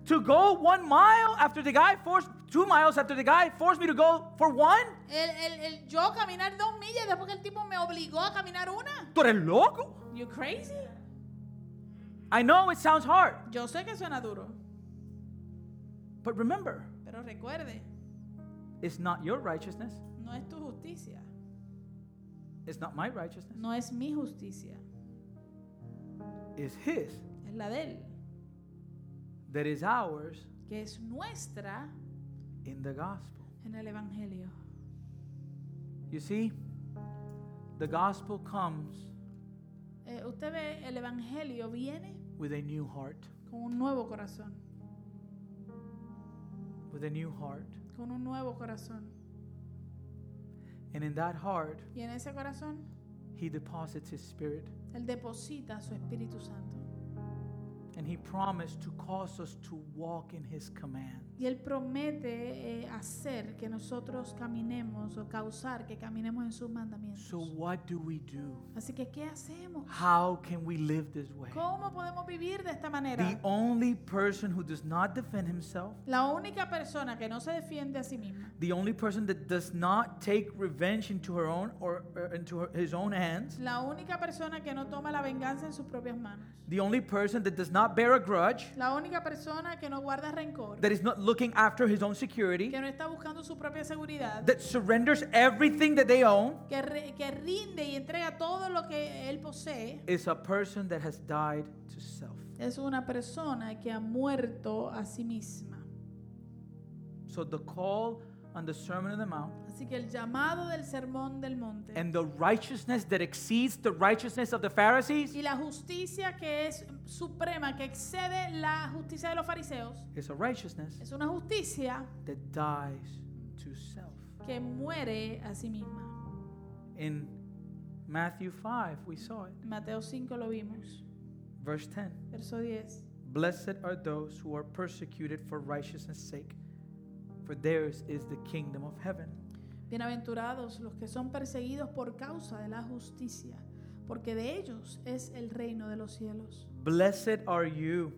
To go 1 mile after the guy forced 2 miles after the guy forced me to go for 1? El, el- el yo caminar dos millas después que el tipo me obligó a caminar una. ¿Tú eres loco? You crazy? I know it sounds hard, Yo sé que suena duro, but remember, pero recuerde, it's not your righteousness. no es tu justicia, It's not my righteousness. no es mi justicia, It's his es la de él, that is ours que es nuestra in the gospel. en el Evangelio. You see, the gospel comes Eh, usted ve, el Evangelio viene with a new heart, con un nuevo corazón, with a new heart. con un nuevo corazón. And in that heart, Y en ese corazón, he deposits his spirit. Él deposita su Espíritu Santo. And he promised to cause us to walk in his command. Y Él promete eh, hacer que nosotros caminemos o causar que caminemos en sus mandamientos. So, what do we do? Así que, ¿qué hacemos? How can we live this way? ¿Cómo podemos vivir de esta manera? The only person who does not defend himself, La única persona que no se defiende a sí misma, the only person that does not take revenge into her own or, or into her, his own hands, la única persona que no toma la venganza en sus propias manos, the only person that does not bear a grudge, la única persona que no guarda rencor, that is not looking after his own security, que no está buscando su propia seguridad, that surrenders everything that they own, que, re- que rinde y entrega todo lo que él posee, is a person that has died to self. es una persona que ha muerto a sí misma. So the call on the Sermon on the Mount Así que el llamado del sermón del monte and the righteousness that exceeds the righteousness of the Pharisees y la justicia que es suprema, que excede la justicia de los fariseos, is a righteousness es una justicia that dies to self. que muere a sí misma. In Matthew 5, we saw it. Mateo 5 lo vimos, Verse 10 verso 10. Blessed are those who are persecuted for righteousness' sake, for theirs is the kingdom of heaven. Bienaventurados los que son perseguidos por causa de la justicia, porque de ellos es el reino de los cielos. Blessed are you.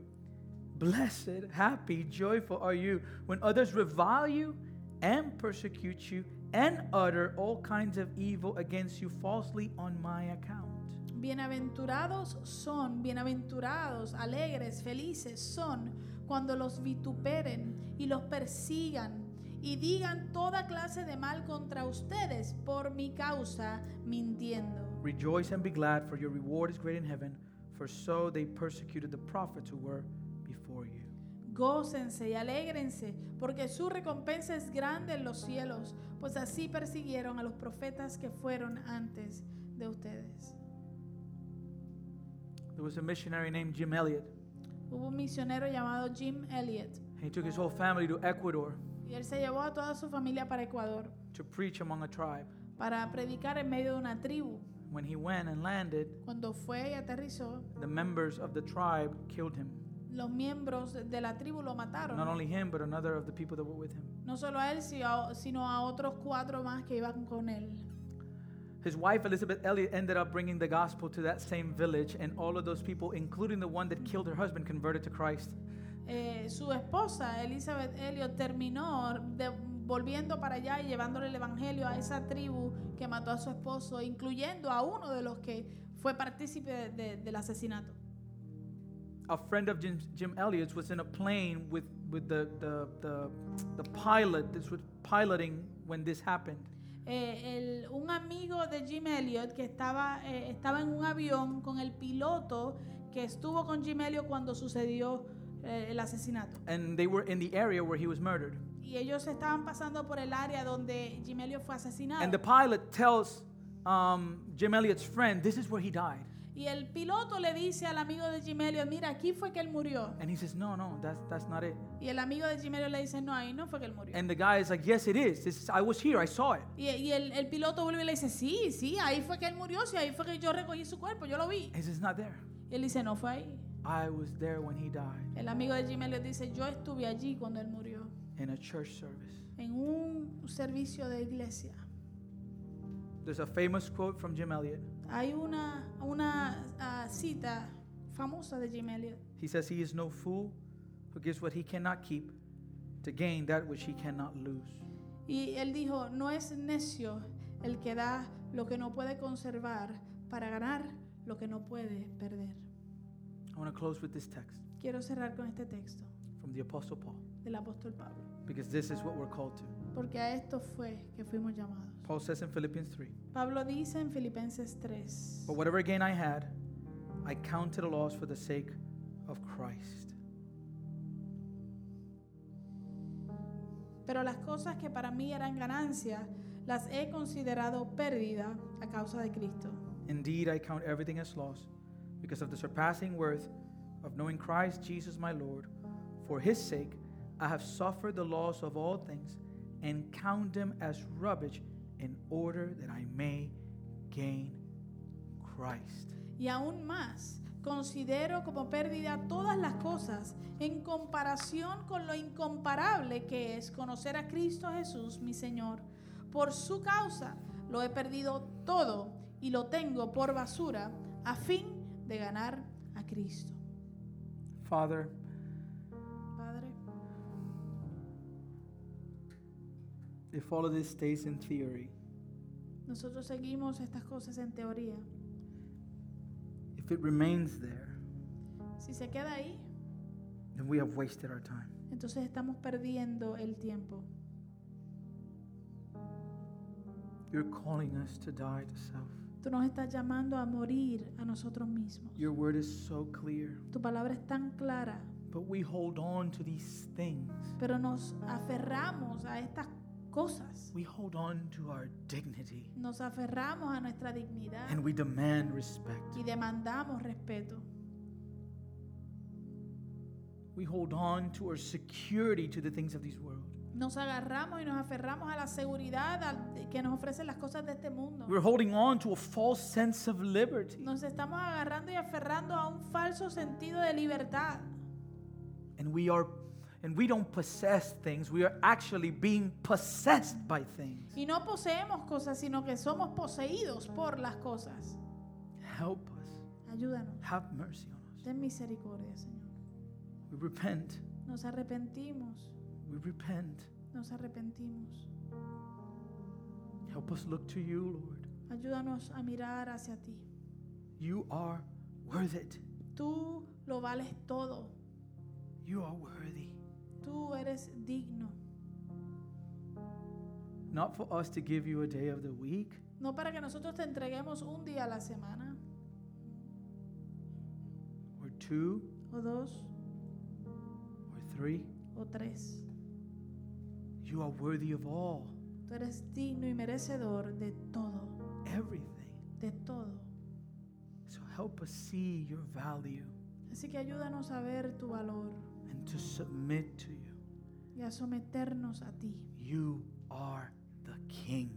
Blessed, happy, joyful are you when others revile you and persecute you and utter all kinds of evil against you falsely on my account. Bienaventurados son, bienaventurados, alegres, felices son cuando los vituperen y los persigan y digan toda clase de mal contra ustedes por mi causa, mintiendo. Rejoice and be glad, for your reward is great in heaven, for so they persecuted the prophets who were before you. Gócense y alégrense, porque su recompensa es grande en los cielos, pues así persiguieron a los profetas que fueron antes de ustedes. There was a missionary named Jim Elliot. Hubo un misionero llamado Jim Elliot He took his whole family to Ecuador y él se llevó a toda su familia para Ecuador to preach among a tribe. para predicar en medio de una tribu. When he went and landed, Cuando fue y aterrizó, the members of the tribe killed him. los miembros de la tribu lo Not mataron. only him, but another of the people that were with him. No solo a él, a- sino a otros cuatro más que iban con él. His wife, Elisabeth Elliot, ended up bringing the gospel to that same village, and all of those people, including the one that killed her husband, converted to Christ. Eh, su esposa, Elizabeth Elliot, terminó de- volviendo para allá y llevándole el evangelio a esa tribu que mató a su esposo, incluyendo a uno de los que fue partícipe de- de- del asesinato. A friend of Jim, Jim Elliot's was in a plane with, with the, the, the, the pilot that was piloting when this happened. Eh, el- un amigo de Jim Elliot que estaba, eh, estaba en un avión con el piloto que estuvo con Jim Elliot cuando sucedió el asesinato. And they were in the area where he was murdered. Y ellos estaban pasando por el área donde Jim Elliot fue asesinado. And the pilot tells um, Jim Elliot's friend, This is where he died. y el piloto le dice al amigo de Jim Elliot, mira, aquí fue que él murió. And he says, No, no, that's, that's not it. Y el amigo de Jim Elliot le dice, no, ahí no fue que él murió. And the guy is like, Yes, it is. This is I was here. I saw it. y y el, el piloto vuelve y le dice, sí, sí, ahí fue que él murió, sí, ahí fue que yo recogí su cuerpo, yo lo vi. He says, not there. Y él dice, no fue ahí. I was there when he died El amigo de Jim Elliot dice, yo estuve allí cuando él murió, in a church service. en un servicio de iglesia. There's a famous quote from Jim Elliot. Hay una, una ah, cita famosa de Jim Elliot. He says, He is no fool who gives what he cannot keep to gain that which he cannot lose. Y él dijo, no es necio el que da lo que no puede conservar para ganar lo que no puede perder. I want to close with this text Quiero cerrar con este texto from the Apostle Paul del apóstol Pablo, because this is what we're called to. porque a esto fue que fuimos llamados. Paul says in Philippians 3 Pablo dice en Filipenses 3, But whatever gain I had, I counted a loss for the sake of Christ. pero las cosas que para mí eran ganancia, las he considerado pérdida a causa de Cristo. Indeed, I count everything as loss because of the surpassing worth of knowing Christ Jesus my Lord. For his sake, I have suffered the loss of all things and count them as rubbish in order that I may gain Christ. Y aún más, considero como pérdida todas las cosas en comparación con lo incomparable que es conocer a Cristo Jesús, mi Señor. Por su causa lo he perdido todo y lo tengo por basura a fin de ganar a Cristo. Father, Padre, if all of this stays in theory, nosotros seguimos estas cosas en teoría. if it remains there, Si se queda ahí, then we have wasted our time. entonces estamos perdiendo el tiempo. You're calling us to die to self. Tú nos estás llamando a morir a nosotros mismos. Your word is so clear, Tu palabra es tan clara, but we hold on to these things. pero nos aferramos a estas cosas. We hold on to our dignity Nos aferramos a nuestra dignidad and we demand respect. y demandamos respeto. We hold on to our security to the things of this world. Nos agarramos y nos aferramos a la seguridad que nos ofrecen las cosas de este mundo. We're holding on to a false sense of liberty. Nos estamos agarrando y aferrando a un falso sentido de libertad. And we are and we don't possess things. We are actually being possessed by things. Y no poseemos cosas, sino que somos poseídos por las cosas. Help us. Ayúdanos. Have mercy on us. Ten misericordia, Señor. We repent. Nos arrepentimos. We repent. Nos arrepentimos. Help us look to you, Lord. Ayúdanos a mirar hacia ti. You are worth it. Tú lo vales todo. You are worthy. Tú eres digno. Not for us to give you a day of the week, No para que nosotros te entreguemos un día a la semana, or two, o dos, or three. o tres. You are worthy of all, Tú eres digno y merecedor de todo, everything. de todo. So help us see your value Así que ayúdanos a ver tu valor and to submit to you. y a someternos a ti, You are the King,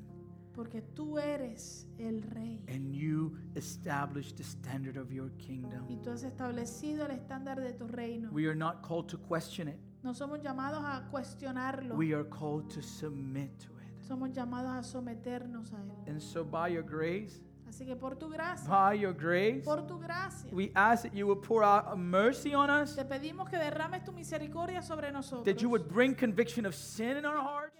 porque tú eres el rey and you established the standard of your kingdom. y tú has establecido el estándar de tu reino. We are not called to question it, No somos llamados a cuestionarlo, we are called to submit to it. somos llamados a someternos a él. And so, by your grace, Así que por tu gracia, by your grace, por tu gracia, we ask that you would pour out a mercy on us, te pedimos que derrames tu misericordia sobre nosotros. that you would bring conviction of sin in our hearts.